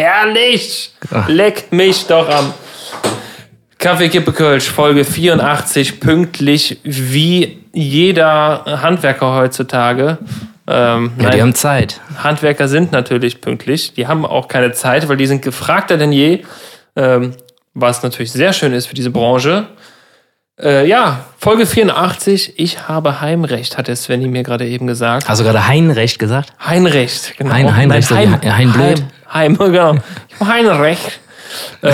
herrlich. Leck mich doch am Kaffee Kippe Kölsch, Folge 84, pünktlich wie jeder Handwerker heutzutage. Ähm, Ja, die nein, haben Zeit. Handwerker sind natürlich pünktlich. Die haben auch keine Zeit, weil die sind gefragter denn je. Ähm, was natürlich sehr schön ist für diese Branche. Äh, ja, Folge 84. Ich habe Heimrecht, hat der Svenny mir gerade eben gesagt. Hast du gerade Heinrecht gesagt? Heinrecht, genau. Hein- Heinrecht, wie Heim, Hein- Heinblöd. Heim, Heim, genau. Ich habe Heinrecht.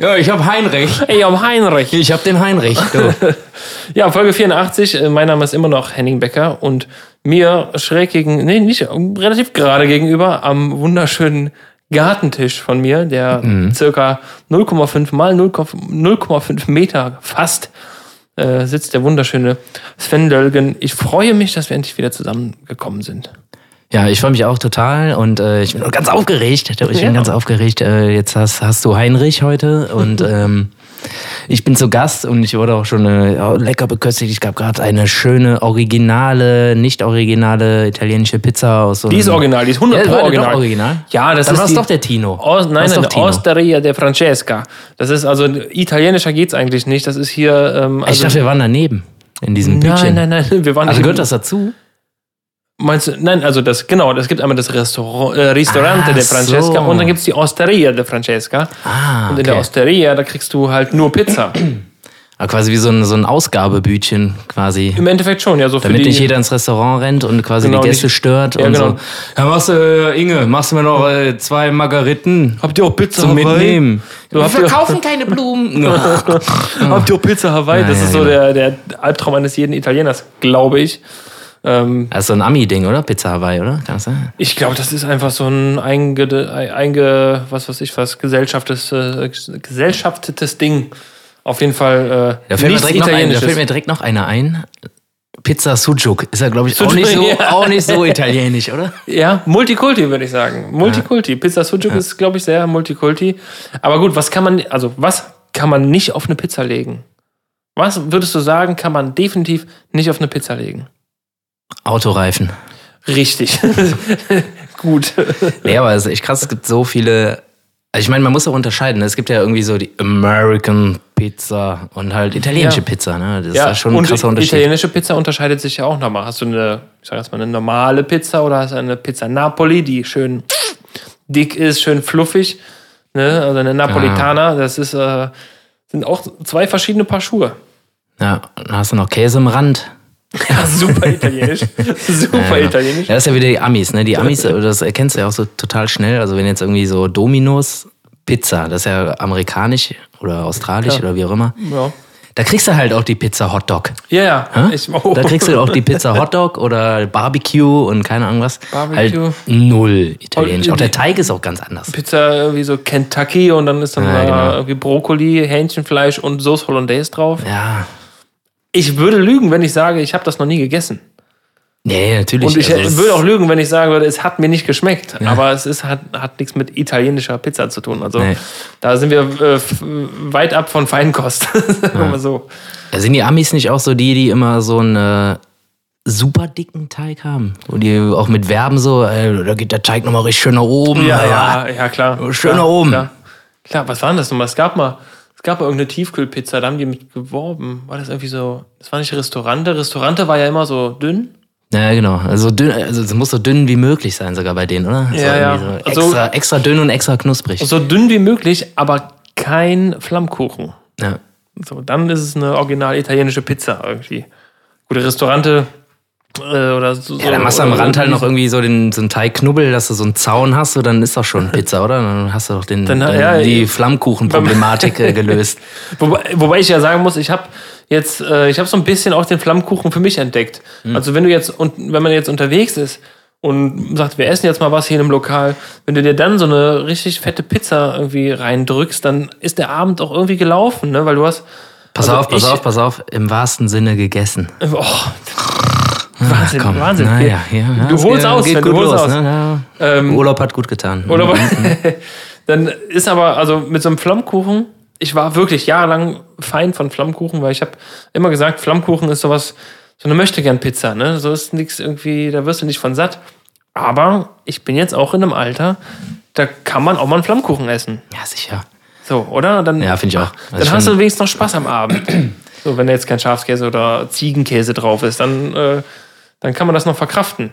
Ja, ich habe Heinrecht. Ich habe Heinrecht. Ich habe den Heinrecht. Du. Ja, Folge 84. äh, Mein Name ist immer noch Henning Becker und mir schräg gegen, nee, nicht relativ gerade gegenüber am wunderschönen Gartentisch von mir, der circa 0,5 mal 0,5 Meter fast äh, sitzt der wunderschöne Sven Dölgen. Ich freue mich, dass wir endlich wieder zusammengekommen sind. Ja, ich freue mich auch total und äh, ich bin ganz aufgeregt. Ich bin Ja. ganz aufgeregt. Äh, jetzt hast, hast du Heinrich heute und ähm, ich bin zu Gast und ich wurde auch schon äh, lecker beköstigt. Es gab gerade eine schöne, originale, nicht originale italienische Pizza aus so Die ist original, die ist 100 Ja, original. original? Ja, das Dann ist die- doch der Tino. Aus, nein, nein, Tino. Osteria de Francesca. Das ist also italienischer geht's eigentlich nicht. Das ist hier. Ähm, Ich also, dachte, wir waren daneben. In diesem nein, Bütchen. nein, nein, wir waren Also gehört das dazu? Meinst du, nein, also das, genau, es gibt einmal das Restaurant, äh, Ristorante Ah, de Francesca so. und dann gibt's die Osteria de Francesca. Ah, Und in der okay. Osteria, da kriegst du halt nur Pizza. Ah, quasi wie so ein, so ein Ausgabebütchen quasi. Im Endeffekt schon, ja, so für Damit die, nicht jeder ins Restaurant rennt und quasi Genau, die Gäste nicht- stört Ja, und genau. so. Ja, machst du, äh, Inge, machst du mir noch äh, zwei Margariten Habt ihr auch Pizza zum Hawaii? Mitnehmen? So, habt, ihr, keine Blumen. habt ihr auch Pizza Hawaii? das Ja, ist ja, so der, der Albtraum eines jeden Italieners, glaube ich. Ähm, Das ist so ein Ami-Ding, oder? Pizza Hawaii, oder? Kann das sein? ich glaube, das ist einfach so ein einge, einge was weiß ich was, gesellschaftetes, äh, gesellschaftetes Ding. Auf jeden Fall äh, Da fällt, mir nichts direkt noch ein, da Italienisches. fällt mir direkt noch einer ein. Pizza Sujuk. Ist ja, glaube ich, auch nicht, so, ja. auch nicht so italienisch, oder? Ja, Multikulti würde ich sagen. Multikulti. Pizza Sujuk ist, glaube ich, sehr Multikulti. Aber gut, was kann man, also was kann man nicht auf eine Pizza legen? Was würdest du sagen, kann man definitiv nicht auf eine Pizza legen? Autoreifen. Richtig. gut. Nee, aber es ist echt krass, es gibt so viele. Also ich meine, man muss auch unterscheiden. ne? Es gibt ja irgendwie so die American Pizza und halt italienische Ja. Pizza. Ne? Das ist ja schon ein und krasser Unterschied. italienische Pizza unterscheidet sich ja auch nochmal. Hast du eine, ich sag jetzt mal, eine normale Pizza oder hast du eine Pizza Napoli, die schön dick ist, schön fluffig? Ne? Also eine Napolitana, das ist, äh, sind auch zwei verschiedene Paar Schuhe. Ja, dann hast du noch Käse im Rand. Ja, super italienisch. Super italienisch. Ja, das ist ja wieder die Amis, ne? Die Amis, das erkennst du ja auch so total schnell. Also wenn jetzt irgendwie so Dominos Pizza, das ist ja amerikanisch oder australisch Ja. oder wie auch immer. Ja, Da kriegst du halt auch die Pizza Hotdog. ja. ja. Ich, oh. Da kriegst du auch die Pizza Hotdog oder Barbecue und keine Ahnung was. Barbecue. Halt null italienisch. Und Auch der Teig ist auch ganz anders. Pizza irgendwie so Kentucky und dann ist dann Ja, da genau. irgendwie Brokkoli, Hähnchenfleisch und Sauce Hollandaise drauf. Ja. Ich würde lügen, wenn ich sage, ich habe das noch nie gegessen. Nee, natürlich. Und ich Also würde auch lügen, wenn ich sagen würde, es hat mir nicht geschmeckt. Aber es ist, hat, hat nichts mit italienischer Pizza zu tun. Also Nee. da sind wir äh, weit ab von Feinkost. Mal so. Ja, sind die Amis nicht auch so die, die immer so einen äh, super dicken Teig haben? Wo die auch mit Werben so, äh, da geht der Teig nochmal richtig schön nach oben. Ja, ja, klar. Schön klar, nach oben. Klar. klar, was war denn das nochmal? Es gab mal, es gab irgendeine Tiefkühlpizza, da haben die mit geworben. War das irgendwie so, das war nicht Restaurante. Restaurante war ja immer so dünn. Ja, genau. Also, dünn, also es muss so dünn wie möglich sein, sogar bei denen, oder? So Ja, ja. So Also- extra, extra dünn und extra knusprig. So dünn wie möglich, aber kein Flammkuchen. Ja. So, dann ist es eine original italienische Pizza irgendwie. Gute Restaurante oder so. Ja, dann machst du am oder Rand halt noch irgendwie so den so einen Teigknubbel, dass du so einen Zaun hast, so, dann ist doch schon Pizza, oder? Dann hast du doch den, Dann, dann, ja, die Flammkuchenproblematik äh, gelöst. Wobei, wobei ich ja sagen muss, ich habe jetzt, äh, ich habe so ein bisschen auch den Flammkuchen für mich entdeckt. Hm. Also wenn du jetzt, und wenn man jetzt unterwegs ist und sagt, wir essen jetzt mal was hier in einem Lokal, wenn du dir dann so eine richtig fette Pizza irgendwie reindrückst, dann ist der Abend auch irgendwie gelaufen, ne? Weil du hast. Pass also auf, pass ich- auf, pass auf. Im wahrsten Sinne gegessen. Oh, Wahnsinn, Komm, Wahnsinn. Na, ja, Du holst geht- aus, geht du holst los, aus. Ne? Ja. Ähm, Urlaub hat gut getan. Oder dann ist aber, also mit so einem Flammkuchen, ich war wirklich jahrelang Feind von Flammkuchen, weil ich habe immer gesagt, Flammkuchen ist sowas, so eine Möchtegern-Pizza, ne? So ist nichts irgendwie, da wirst du nicht von satt. Aber ich bin jetzt auch in einem Alter, da kann man auch mal einen Flammkuchen essen. Ja, sicher. So, oder? Dann, Ja, finde ich auch. Dann Also hast schon- du wenigstens noch Spaß am Abend. so, wenn da jetzt kein Schafskäse oder Ziegenkäse drauf ist, dann, äh, dann kann man das noch verkraften.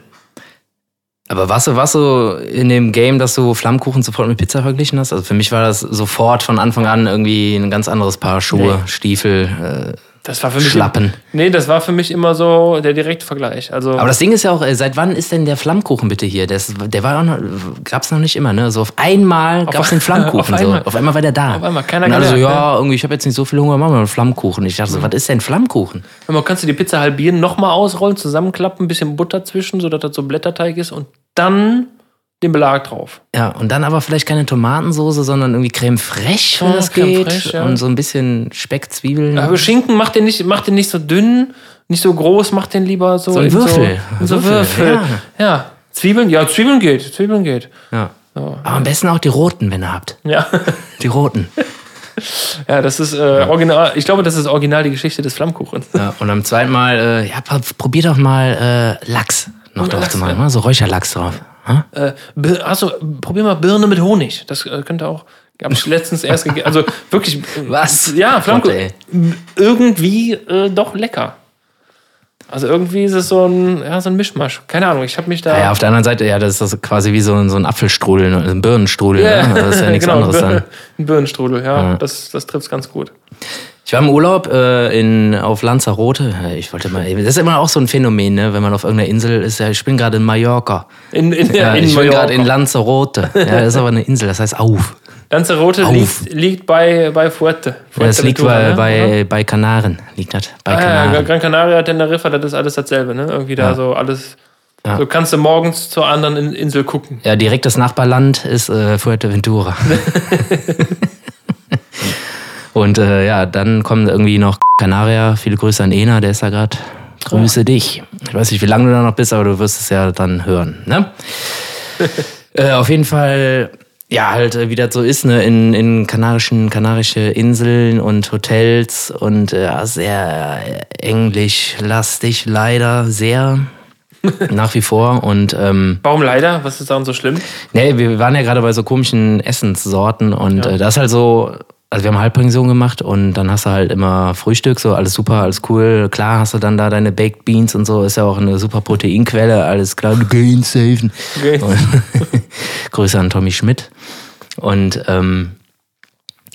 Aber warst du, warst du in dem Game, dass du Flammkuchen sofort mit Pizza verglichen hast? Also für mich war das sofort von Anfang an irgendwie ein ganz anderes Paar Schuhe, Nee. Stiefel, Das war für mich. Schlappen. Nee, das war für mich immer so der direkte Vergleich. Also, Aber das Ding ist ja auch, äh, seit wann ist denn der Flammkuchen bitte hier? Das, der war auch noch, gab's noch nicht immer, ne? So auf einmal gab's den Flammkuchen. auf einmal. so. auf einmal war der da. Auf einmal, keiner Und alle so, gemerkt, ja, irgendwie, ich habe jetzt nicht so viel Hunger, machen wir einen Flammkuchen. Ich dachte so, was ist denn Flammkuchen? man kannst du die Pizza halbieren, nochmal ausrollen, zusammenklappen, ein bisschen Butter zwischen, sodass das so Blätterteig ist und dann den Belag drauf. Ja, und dann aber vielleicht keine Tomatensoße, sondern irgendwie Creme fraiche, wenn Ja, das Creme geht. fraiche, ja. Und so ein bisschen Speck, Zwiebeln. Aber Schinken macht den nicht, macht den nicht so dünn, nicht so groß, macht den lieber so. So ein in Würfel. So, in so Würfel, Würfel. Ja. Zwiebeln, ja, Zwiebeln geht, Zwiebeln geht. ja. Aber am besten auch die roten, wenn ihr habt. Ja. Die roten. Ja, das ist äh, original. Ich glaube, das ist original die Geschichte des Flammkuchens. Ja, und am zweiten Mal, äh, ja, pro- probier doch mal äh, Lachs noch drauf Lachs, zu machen. ja. ne? So Räucherlachs drauf. Hm? Äh, achso, probier mal Birne mit Honig. Das äh, könnte auch. Hab ich letztens erst gegessen. Also wirklich. Was? Ja, ey. Irgendwie äh, doch lecker. Also irgendwie ist es so ein, ja, so ein Mischmasch. Keine Ahnung, ich habe mich da. Ja, auf der anderen Seite, ja, das ist quasi wie so ein, so ein Apfelstrudel, ne? ein Birnenstrudel. Ja, Ne? Das ist ja nichts genau, anderes dann. Ein Birnenstrudel, ja. Das, das trifft ganz gut. Ich war im Urlaub äh, in, auf Lanzarote. Ja, Ich wollte mal, das ist immer auch so ein Phänomen, ne? wenn man auf irgendeiner Insel ist. Ja, ich bin gerade in Mallorca. In, in, Ja, in ich bin Mallorca. gerade in Lanzarote. Ja, das ist aber eine Insel, das heißt auf. Lanzarote liegt, liegt bei, bei Fuerte. Ja, das liegt bei, ne? bei, bei Kanaren. Liegt das bei Ah, ja, Kanaren. Gran Canaria, Teneriffa, das ist alles dasselbe, ne? Irgendwie da so alles. Ja. So kannst du morgens zur anderen In- Insel gucken. Ja, direkt das Nachbarland ist äh, Fuerteventura. Und äh, ja, dann kommen irgendwie noch Kanaria. Viele Grüße an Ena, der ist da gerade. Grüße dich. Ich weiß nicht, wie lange du da noch bist, aber du wirst es ja dann hören. Ne? äh, auf jeden Fall, ja, halt, äh, wie das so ist, ne, in, in kanarischen, kanarische Inseln und Hotels und äh, ja, sehr englischlastig, leider sehr. Nach wie vor. Und ähm, Warum leider? Was ist daran so schlimm? Nee, wir waren ja gerade bei so komischen Essenssorten und Ja. äh, das ist halt so, also wir haben Halbpension gemacht und dann hast du halt immer Frühstück, so alles super, alles cool. Klar hast du dann da deine Baked Beans und so, ist ja auch eine super Proteinquelle, alles klar, Gain safen. Grüße an Tommy Schmidt. Und ähm,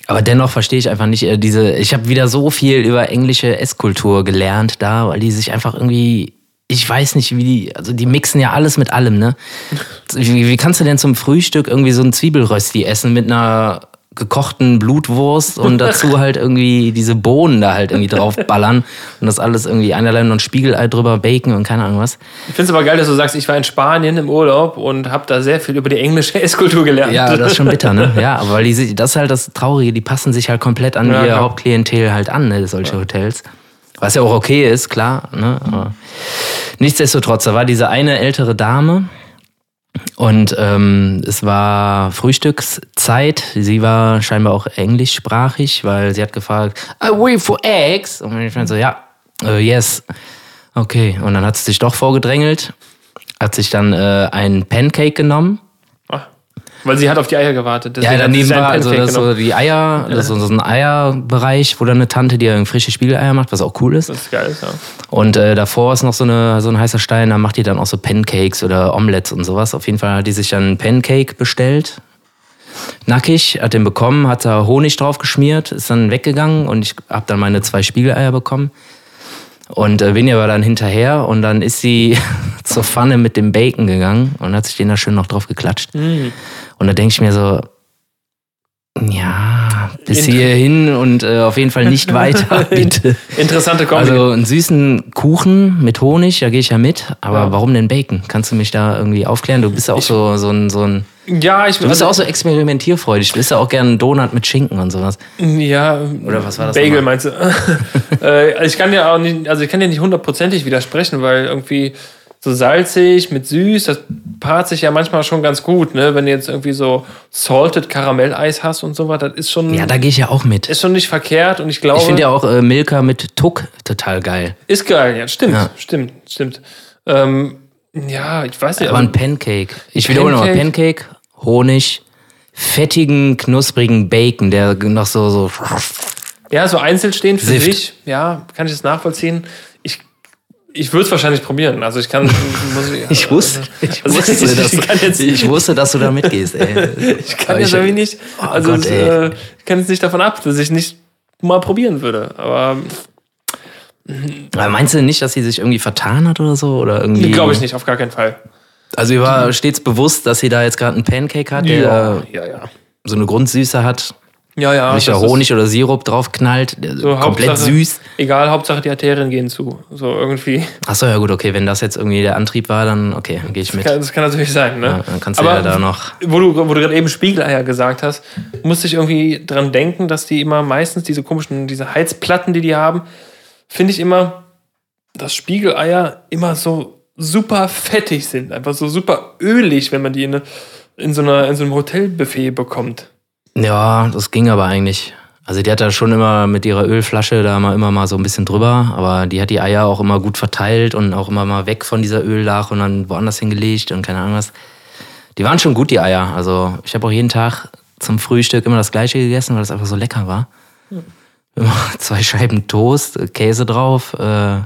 aber dennoch verstehe ich einfach nicht äh, diese. Ich habe wieder so viel über englische Esskultur gelernt da, weil die sich einfach irgendwie. Ich weiß nicht, wie die. Also die mixen ja alles mit allem, ne? Wie, wie kannst du denn zum Frühstück irgendwie so ein Zwiebelrösti essen mit einer gekochten Blutwurst und dazu halt irgendwie diese Bohnen da halt irgendwie drauf ballern und das alles irgendwie einerlei ein Spiegelei drüber, Bacon und keine Ahnung was. Ich finde es aber geil, dass du sagst, ich war in Spanien im Urlaub und habe da sehr viel über die englische Esskultur gelernt. Ja, das ist schon bitter, ne? Ja, aber weil die, das ist halt das Traurige, die passen sich halt komplett an Ja, ihr klar. Hauptklientel halt an, ne, solche Hotels. Was ja auch okay ist, klar, ne? Aber nichtsdestotrotz, da war diese eine ältere Dame und ähm, es war Frühstückszeit. Sie war scheinbar auch englischsprachig, weil sie hat gefragt, I wait for eggs. Und ich meinte so, ja, äh, yes. Okay, und dann hat sie sich doch vorgedrängelt, hat sich dann äh, einen Pancake genommen Weil sie hat auf die Eier gewartet. ja, deswegen daneben war also das so die Eier, das ist so ein Eierbereich, wo dann eine Tante, die ja frische Spiegeleier macht, was auch cool ist. Das ist geil, ja. Und äh, davor ist noch so, eine, so ein heißer Stein, da macht die dann auch so Pancakes oder Omelettes und sowas. Auf jeden Fall hat die sich dann einen Pancake bestellt. Nackig, hat den bekommen, hat da Honig drauf geschmiert, ist dann weggegangen und ich habe dann meine zwei Spiegeleier bekommen. Und äh, Vinja war dann hinterher und dann ist sie zur Pfanne mit dem Bacon gegangen und hat sich den da schön noch drauf geklatscht. Mm. Und da denke ich mir so, ja, bis Inter- hierhin und äh, auf jeden Fall nicht weiter, bitte. Interessante Kombi. Also einen süßen Kuchen mit Honig, da gehe ich ja mit. Aber Ja. warum denn Bacon? Kannst du mich da irgendwie aufklären? Du bist ja auch so, so ein, so ein, ja, ich du bist ja auch so experimentierfreudig. Du bist ja auch gerne einen Donut mit Schinken und sowas. Ja, Oder was war das Bagel nochmal? meinst du? äh, ich kann ja auch nicht, also ich kann ja nicht hundertprozentig widersprechen, weil irgendwie so salzig mit süß, das paart sich ja manchmal schon ganz gut, ne? Wenn du jetzt irgendwie so salted Karamelleis hast und sowas, das ist schon, Ja, da gehe ich ja auch mit. ist schon nicht verkehrt und ich glaube, Ich finde ja auch äh, Milka mit Tuck total geil. ist geil, ja, stimmt, Ja. stimmt, stimmt. Ähm, ja, ich weiß nicht, Aber also, ein Pancake. Ich wiederhole nochmal, Pancake? Pancake, Honig, fettigen, knusprigen Bacon, der noch so, so Ja, so einzeln stehen für Sift. sich, ja, kann ich das nachvollziehen. Ich, ich würde es wahrscheinlich probieren. Also ich kann. Muss, Ich wusste, ich, Also wusste, ich- dass, ich jetzt- ich wusste, dass du da mitgehst, ey. Ich kann jetzt irgendwie nicht. Oh Also Gott, es, äh, ich kann jetzt nicht davon ab, dass ich nicht mal probieren würde. Aber Aber meinst du nicht, dass sie sich irgendwie vertan hat oder so? Oder irgendwie? glaube ich nicht, auf gar keinen Fall. Also ihr war stets bewusst, dass sie da jetzt gerade einen Pancake hat, der ja, ja, ja. so eine Grundsüße hat. Ja, ja. Das ist Honig oder Sirup drauf knallt, der so komplett Hauptsache- süß. Egal, Hauptsache die Arterien gehen zu. So irgendwie. Achso, ja gut, okay, wenn das jetzt irgendwie der Antrieb war, dann okay, dann gehe ich mit. Kann, das kann natürlich sein, ne? Ja, dann kannst du Aber ja da noch. Wo du, wo du gerade eben Spiegeleier gesagt hast, musste ich irgendwie dran denken, dass die immer meistens diese komischen, diese Heizplatten, die die haben, finde ich immer, dass Spiegeleier immer so super fettig sind. Einfach so super ölig, wenn man die in, in, so, einer, in so einem Hotelbuffet bekommt. Ja, das ging aber eigentlich. Also die hat da schon immer mit ihrer Ölflasche da mal immer mal so ein bisschen drüber, aber die hat die Eier auch immer gut verteilt und auch immer mal weg von dieser Öllache und dann woanders hingelegt und keine Ahnung was. Die waren schon gut, die Eier. Also ich habe auch jeden Tag zum Frühstück immer das gleiche gegessen, weil das einfach so lecker war. Immer zwei Scheiben Toast, Käse drauf, äh,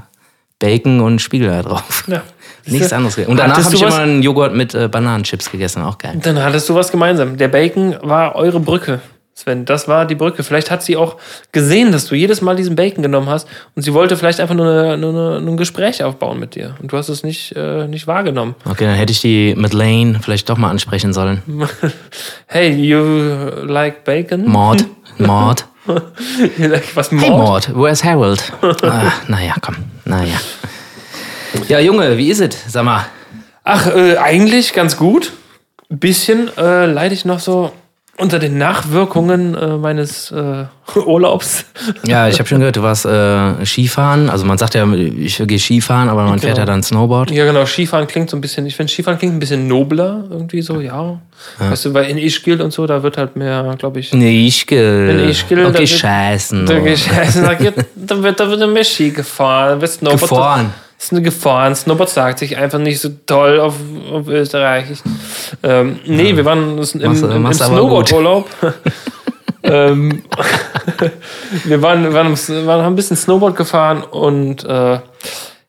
Bacon und Spiegeleier drauf. Ja. Nichts anderes. Und danach habe ich was- immer einen Joghurt mit äh, Bananenchips gegessen, auch geil. Dann hattest du was gemeinsam. Der Bacon war eure Brücke. Sven, das war die Brücke. Vielleicht hat sie auch gesehen, dass du jedes Mal diesen Bacon genommen hast und sie wollte vielleicht einfach nur, eine, nur, eine, nur ein Gespräch aufbauen mit dir. Und du hast es nicht, äh, nicht wahrgenommen. Okay, dann hätte ich die mit Lane vielleicht doch mal ansprechen sollen. Hey, you like bacon? Mord, Mord. You like was Hey Mord? Mord, where's Harold? ah, naja, komm, naja. Ja, Junge, wie ist es? Sag mal. Ach, äh, eigentlich ganz gut. Ein bisschen äh, leide ich noch so unter den Nachwirkungen äh, meines äh, Urlaubs. Ja, ich habe schon gehört, du warst äh, Skifahren. Also man sagt ja, ich gehe Skifahren, aber man fährt Genau. ja dann Snowboard. Ja, genau. Skifahren klingt so ein bisschen, ich finde Skifahren klingt ein bisschen nobler, irgendwie so, ja. Weißt du, weil in Ischgl und so, da wird halt mehr, glaube ich, Nee, gehe. In Ischgl, da Okay, wird- scheißen. da, geht- da, geht, da wird da wird mehr Ski gefahren. wird Snowboard, Gefahren. Ist eine gefahren. Snowboard sagt sich einfach nicht so toll auf, auf Österreichisch. Ähm, nee, wir waren im, im, im. Snowboard-Urlaub. ähm, wir waren, waren, waren, haben ein bisschen Snowboard gefahren und äh,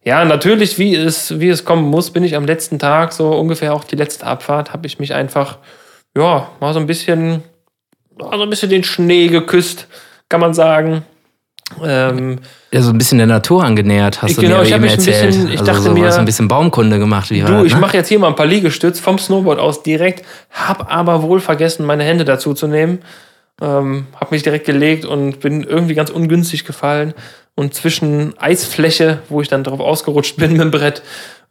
ja, natürlich, wie es, wie es kommen muss, bin ich am letzten Tag, so ungefähr auch die letzte Abfahrt, habe ich mich einfach, ja, mal so ein bisschen, mal so ein bisschen den Schnee geküsst, kann man sagen. Ähm, Ja, so ein bisschen der Natur angenähert, hast Ich- du genau, mir ich eben erzählt. bisschen- ich also dachte so, mir- so ein bisschen Baumkunde gemacht. Wie war Du, ich ne? mache jetzt hier mal ein paar Liegestütz vom Snowboard aus direkt, hab aber wohl vergessen, meine Hände dazu zu nehmen. Ähm, hab mich direkt gelegt und bin irgendwie ganz ungünstig gefallen. Und zwischen Eisfläche, wo ich dann drauf ausgerutscht bin mit dem Brett,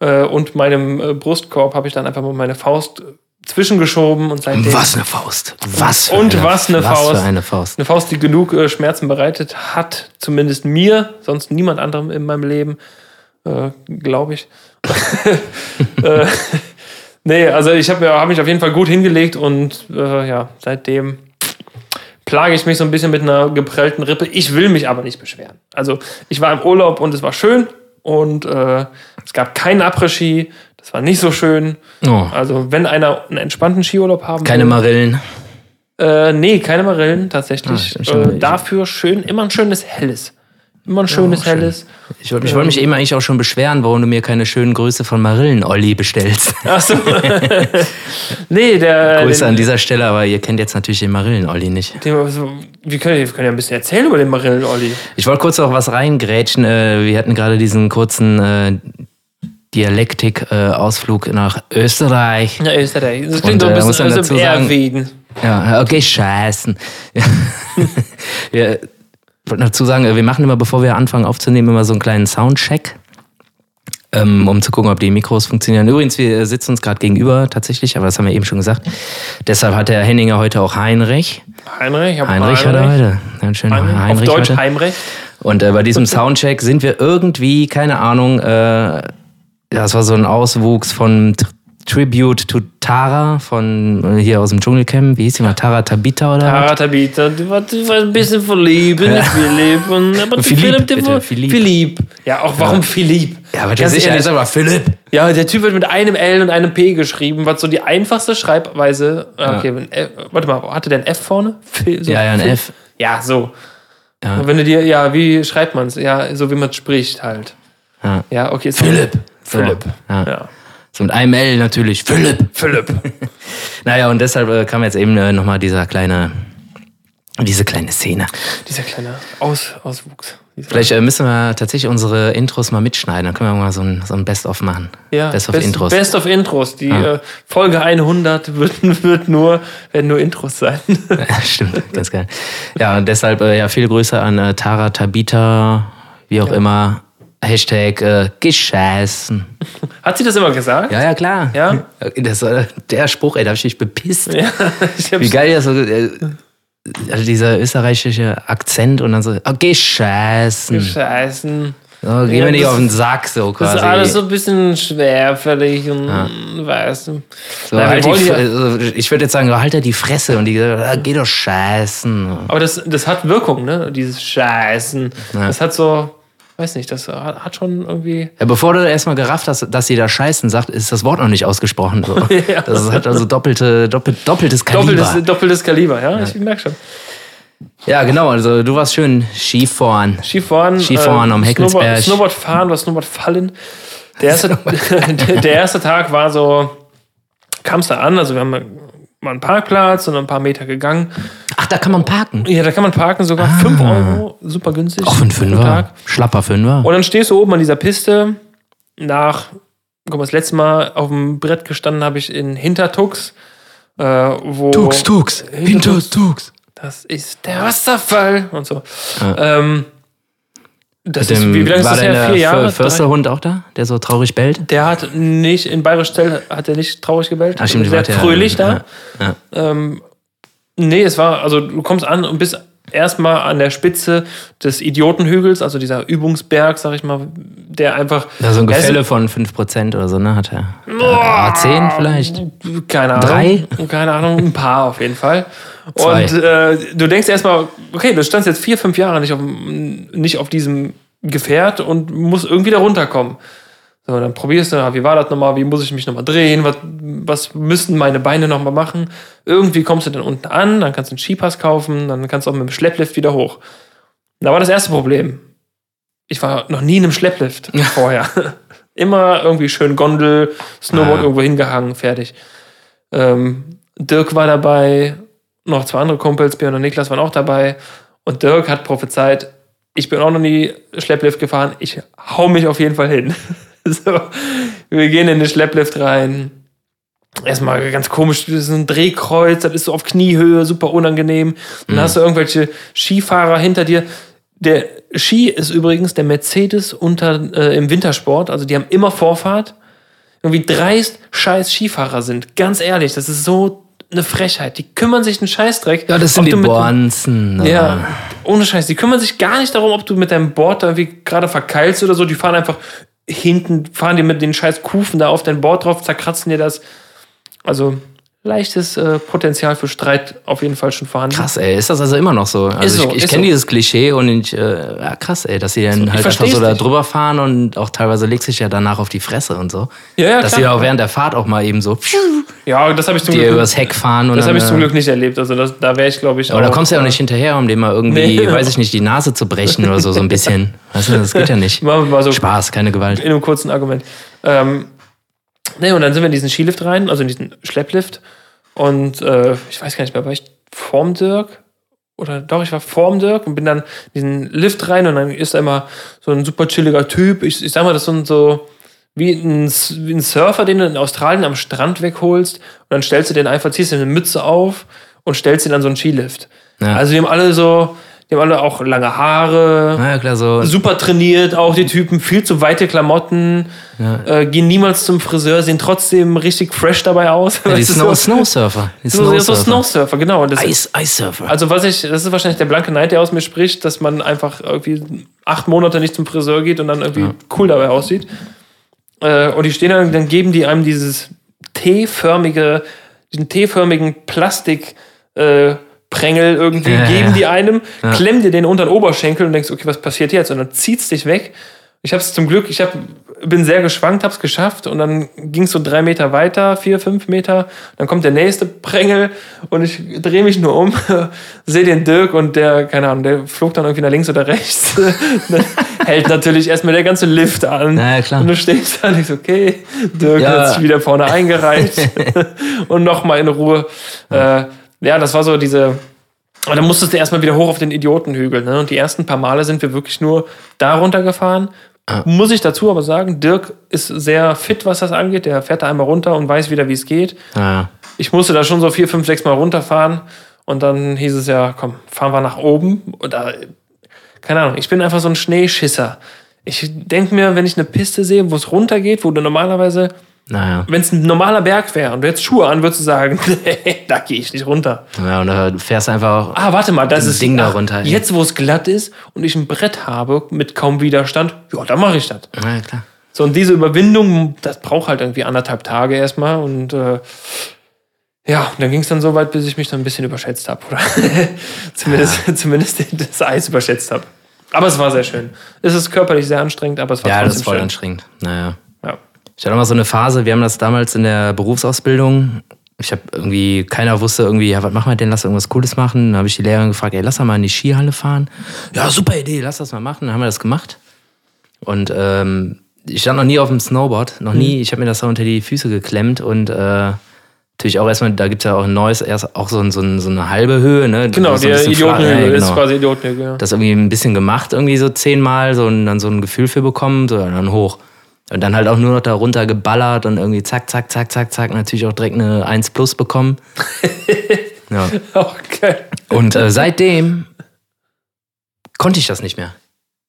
äh, und meinem äh, Brustkorb habe ich dann einfach mal meine Faust zwischengeschoben und seitdem. Was eine Faust. Was für Und eine, was eine was Faust. für eine Faust. Eine Faust, die genug äh, Schmerzen bereitet hat, zumindest mir, sonst niemand anderem in meinem Leben, äh, glaube ich. äh, nee, also ich habe hab mich auf jeden Fall gut hingelegt und äh, ja, seitdem plage ich mich so ein bisschen mit einer geprellten Rippe. Ich will mich aber nicht beschweren. Also ich war im Urlaub und es war schön und äh, es gab keinen Après-Ski. Das war nicht so schön. Oh, Also wenn einer einen entspannten Skiurlaub haben keine will, Marillen. äh, nee, keine Marillen Ah, tatsächlich. schon. äh, dafür schön, immer ein schönes helles. Immer ein schönes schön. helles. Ich wollte ich wollte mich eben eigentlich auch schon beschweren, warum du mir keine schönen Größe von Marillen-Olli bestellst. Achso. nee, der. Grüße den, an dieser Stelle, aber ihr kennt jetzt natürlich den Marillen-Olli nicht. den, also, wir, können, wir können ja ein bisschen erzählen über den Marillen-Olli. Ich wollte kurz noch was reingrätschen. Äh, Wir hatten gerade diesen kurzen äh, Dialektik-Ausflug nach Österreich. Ja, Österreich. Das klingt doch ein äh, bisschen man also dazu sagen- Erwägen. Ja, okay, scheißen. wir wollten dazu sagen, äh, wir machen immer, bevor wir anfangen aufzunehmen, immer so einen kleinen Soundcheck, ähm, um zu gucken, ob die Mikros funktionieren. Übrigens, wir sitzen uns gerade gegenüber tatsächlich, aber das haben wir eben schon gesagt. Deshalb hat der Henninger heute auch Heinrich. Heinrich, ich hab Heinrich, hat er heute. Ja, schön, Heinrich. Heinrich, Auf Deutsch heute. Heimrecht. Und äh, bei diesem Soundcheck sind wir irgendwie, keine Ahnung, äh, das war so ein Auswuchs von Tribute to Tara von äh, hier aus dem Dschungelcamp. Wie hieß die mal? Tara Tabita oder? Tara Tabita, du warst, du warst ein bisschen verliebt in Philipp. Und, aber Philipp, Philipp, der bitte, war- Philipp. Philipp. Ja, auch warum Philipp? Ja, aber ehrlich. ist aber Philipp. Ja, der Typ wird mit einem L und einem P geschrieben, was so die einfachste Schreibweise. ah, Okay, wenn F, warte mal, hatte der ein F vorne? Phil- so- Ja, ja, ein Phil- F. Ja, so. Ja. Und wenn du dir, ja, wie schreibt man es? Ja, so wie man es spricht halt. Ja. Ja, okay. Philipp. Philipp. Ja. Ja. So mit einem L natürlich. Philipp. Philipp. Naja, und deshalb äh, kam jetzt eben äh, nochmal dieser kleine, diese kleine Szene. Dieser kleine Aus, Auswuchs. Vielleicht äh, müssen wir tatsächlich unsere Intros mal mitschneiden. Dann können wir mal so ein, so ein Best-of machen. Ja, Best of Intros. Best of Intros. Die Ah. äh, Folge 100 wird, wird nur, werden nur Intros sein. Ja, Stimmt, ganz geil. Ja, und deshalb äh, ja, viele Grüße an äh, Tara Tabita, wie auch immer. Hashtag äh, gescheißen. Hat sie das immer gesagt? Ja, ja, klar. Ja? Das, äh, der Spruch, ey, da hab ich mich bepisst. Ja, ich Wie geil das so, äh, also dieser österreichische Akzent und dann so, oh, gescheißen. Scheißen. So, geh Ja, mir nicht das- auf den Sack, so Das quasi. ist alles so ein bisschen schwerfällig und weißt du. so, Nein, wir halt die, ja- also, ich würde jetzt sagen, halt da die Fresse und die gesagt, ah, geh doch scheißen. Aber das, das hat Wirkung, ne? Dieses Scheißen. Ja. Das hat so, weiß nicht, das hat, schon irgendwie. Ja, bevor du erstmal gerafft hast, dass sie da scheißen sagt, ist das Wort noch nicht ausgesprochen. So. Ja. Das hat also doppelte, doppelt, doppeltes Kaliber. Doppeltes, doppeltes Kaliber, ja? Ich merke schon. Ja, genau, also du warst schön Skifahren. Skifahren. Skifahren am Heckelsberg. Snowboard, Snowboard fahren oder Snowboard fallen. Der erste, der, der erste Tag war so, kam es da an, also wir haben mal einen Parkplatz und ein paar Meter gegangen. Ach, da kann man parken. Ja, da kann man parken, sogar 5 Euro, super günstig. Auch für einen Fünfer. Schlapper Fünfer. Und dann stehst du oben an dieser Piste. Nach, guck mal, das letzte Mal auf dem Brett gestanden habe ich in Hintertux, äh, wo Tux, Tux. das ist der Wasserfall und so. Ja. Ähm, das ist, wie, lange ist das her? der Vier Jahre? Försterhund auch da, der so traurig bellt? Der hat nicht, in Bayerisch Tell hat er nicht traurig gebellt. Ach, stimmt, sehr wart ja- fröhlich da. Ja, ja. Ähm, nee, es war, also du kommst an und bist erstmal an der Spitze des Idiotenhügels, also dieser Übungsberg, sag ich mal, der einfach. Da so ein Der ist- Gefälle von 5% oder so, ne? Hat er. Ah, 10 vielleicht? Keine Ahnung. Drei? Keine Ahnung, ein paar auf jeden Fall. Zwei. Und äh, du denkst erstmal, okay, du standst jetzt vier, fünf Jahre nicht auf, nicht auf diesem Gefährt und musst irgendwie da runterkommen. So, dann probierst du, ah, wie war das nochmal, wie muss ich mich nochmal drehen, was, was müssten meine Beine nochmal machen. Irgendwie kommst du dann unten an, dann kannst du einen Skipass kaufen, dann kannst du auch mit dem Schlepplift wieder hoch. Da war das erste Problem. Ich war noch nie in einem Schlepplift vorher. Immer irgendwie schön Gondel, Snowboard Ah. irgendwo hingehangen, fertig. Ähm, Dirk war dabei, noch zwei andere Kumpels, Björn und Niklas waren auch dabei. Und Dirk hat prophezeit, ich bin auch noch nie Schlepplift gefahren, ich hau mich auf jeden Fall hin. so, wir gehen in den Schlepplift rein. Erstmal ganz komisch, das ist ein Drehkreuz, das ist so auf Kniehöhe, super unangenehm. Dann hast du irgendwelche Skifahrer hinter dir. Der Ski ist übrigens der Mercedes unter, äh, im Wintersport, also die haben immer Vorfahrt irgendwie dreist scheiß Skifahrer sind. Ganz ehrlich, das ist so eine Frechheit. Die kümmern sich einen Scheißdreck. Ja, das sind die du mit- ne? Ja, ohne Scheiß. Die kümmern sich gar nicht darum, ob du mit deinem Board da irgendwie gerade verkeilst oder so. Die fahren einfach hinten, fahren dir mit den scheiß Kufen da auf dein Board drauf, zerkratzen dir das. Also leichtes äh, Potenzial für Streit auf jeden Fall schon vorhanden. Krass, ey, ist das also immer noch so? Also so, ich, ich kenne so. dieses Klischee und ich, äh, ja, krass, ey, dass sie dann halt einfach so da drüber fahren und auch teilweise legt sich ja danach auf die Fresse und so. Ja, ja, dass klar. sie auch während der Fahrt auch mal eben so Ja, das habe ich zum Glück. übers Heck fahren und Das habe ich zum äh, Glück nicht erlebt. Also das, da wäre ich, glaube ich, Aber da kommst du ja auch äh, nicht hinterher, um dem mal irgendwie, Nee. weiß ich nicht, die Nase zu brechen oder so, so ein bisschen. Weißt du, das geht ja nicht. So Spaß, keine Gewalt. in einem kurzen Argument. Ähm, ne, und dann sind wir in diesen Skilift rein, also in diesen Schlepplift. Und äh, ich weiß gar nicht mehr, war ich vorm Dirk? Oder doch, ich war vorm Dirk und bin dann in diesen Lift rein und dann ist da immer so ein super chilliger Typ. Ich, ich sag mal, das sind so wie ein, wie ein Surfer, den du in Australien am Strand wegholst. Und dann stellst du den einfach, ziehst dir eine Mütze auf und stellst ihn an so einen Skilift. Ja. Also die haben alle so, die haben alle auch lange Haare ja, klar, so. super trainiert, auch die Typen, viel zu weite Klamotten, äh, gehen niemals zum Friseur, sehen trotzdem richtig fresh dabei aus. Ja, die Snow, so, Snowsurfer. Die so, so Snowsurfer. Snowsurfer, genau. Das, Ice, Ice Surfer. also was ich, das ist wahrscheinlich der blanke Neid, der aus mir spricht, dass man einfach irgendwie acht Monate nicht zum Friseur geht und dann irgendwie cool dabei aussieht. Äh, und die stehen dann, dann geben die einem dieses T-förmige, diesen T-förmigen Plastik, äh, Prängel irgendwie Ja, geben ja. die einem, klemm dir den unter den Oberschenkel und denkst, okay, was passiert jetzt? Und dann zieht's dich weg. Ich habe es zum Glück, ich hab, bin sehr geschwankt, habe es geschafft und dann ging es so drei Meter weiter, vier, fünf Meter. Dann kommt der nächste Prängel und ich drehe mich nur um, sehe den Dirk und der, keine Ahnung, der flog dann irgendwie nach links oder rechts. hält natürlich erstmal der ganze Lift an. Na ja, klar. Und du stehst da und denkst, okay, Dirk Ja. hat sich wieder vorne eingereicht und nochmal in Ruhe. Äh, ja, das war so diese. Und dann musstest du erstmal wieder hoch auf den Idiotenhügel. Ne? Und die ersten paar Male sind wir wirklich nur da runtergefahren. Muss ich dazu aber sagen, Dirk ist sehr fit, was das angeht. Der fährt da einmal runter und weiß wieder, wie es geht. Ja. Ich musste da schon so vier, fünf, sechs Mal runterfahren. Und dann hieß es ja, komm, fahren wir nach oben. Oder, keine Ahnung, ich bin einfach so ein Schneeschisser. Ich denke mir, wenn ich eine Piste sehe, wo es runtergeht, wo du normalerweise, Naja. wenn es ein normaler Berg wäre und du jetzt Schuhe an, würdest du sagen, nee, da gehe ich nicht runter. Ja, und da fährst du einfach. Ah, warte mal, das ist Ding da ach, runter, ey. Jetzt, wo es glatt ist und ich ein Brett habe mit kaum Widerstand, ja, dann mache ich das. Ja, klar. So, und diese Überwindung, das braucht halt irgendwie anderthalb Tage erstmal. Und äh, ja, dann ging es dann so weit, bis ich mich dann ein bisschen überschätzt habe. Oder zumindest, zumindest das Eis überschätzt habe. Aber es war sehr schön. Es ist körperlich sehr anstrengend, aber es war Ja, das trotzdem ist voll schön. anstrengend. Naja. Ich hatte mal so eine Phase, wir haben das damals in der Berufsausbildung. Ich habe irgendwie, keiner wusste irgendwie, ja, was machen wir denn, lass irgendwas Cooles machen. Dann habe ich die Lehrerin gefragt, ey, lass doch mal in die Skihalle fahren. Ja, super Idee, lass das mal machen. Dann haben wir das gemacht. Und ähm, ich stand noch nie auf dem Snowboard, noch Mhm. nie. Ich habe mir das da unter die Füße geklemmt und äh, natürlich auch erstmal, da gibt's ja auch ein neues, erst auch so, ein, so, ein, so eine halbe Höhe, ne? Genau, So flach- Idiotenhügel ja, ist genau quasi Idiotenhügel. Ja. das irgendwie ein bisschen gemacht, irgendwie so zehnmal, so und dann so ein Gefühl für bekommen, so und dann hoch. Und dann halt auch nur noch da runter geballert und irgendwie zack, zack, zack, zack, zack, natürlich auch direkt eine 1 Plus bekommen. ja. Okay. Und äh, seitdem konnte ich das nicht mehr.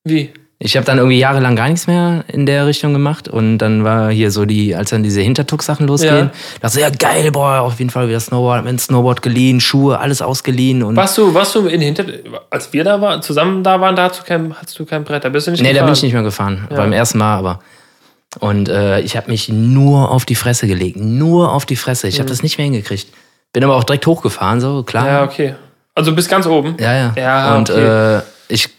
Wie? Ich habe dann irgendwie jahrelang gar nichts mehr in der Richtung gemacht und dann war hier so die, als dann diese Hintertuck-Sachen losgehen, dachte ich, ja geil, boah, auf jeden Fall wieder Snowboard, ein Snowboard geliehen, Schuhe, alles ausgeliehen und Warst du, warst du in Hinter... Als wir da waren, zusammen da waren, da hattest du kein, hattest du kein Brett. Da bist du nicht Nee, da bin ich gefahren. nicht mehr gefahren. Ja. Beim ersten Mal aber. Und äh, ich habe mich nur auf die Fresse gelegt. Nur auf die Fresse. Ich habe das nicht mehr hingekriegt. Bin aber auch direkt hochgefahren, so, klar. Mhm. Ja, okay. Also du bist ganz oben. ja. ja. Ja, Und okay. äh, ich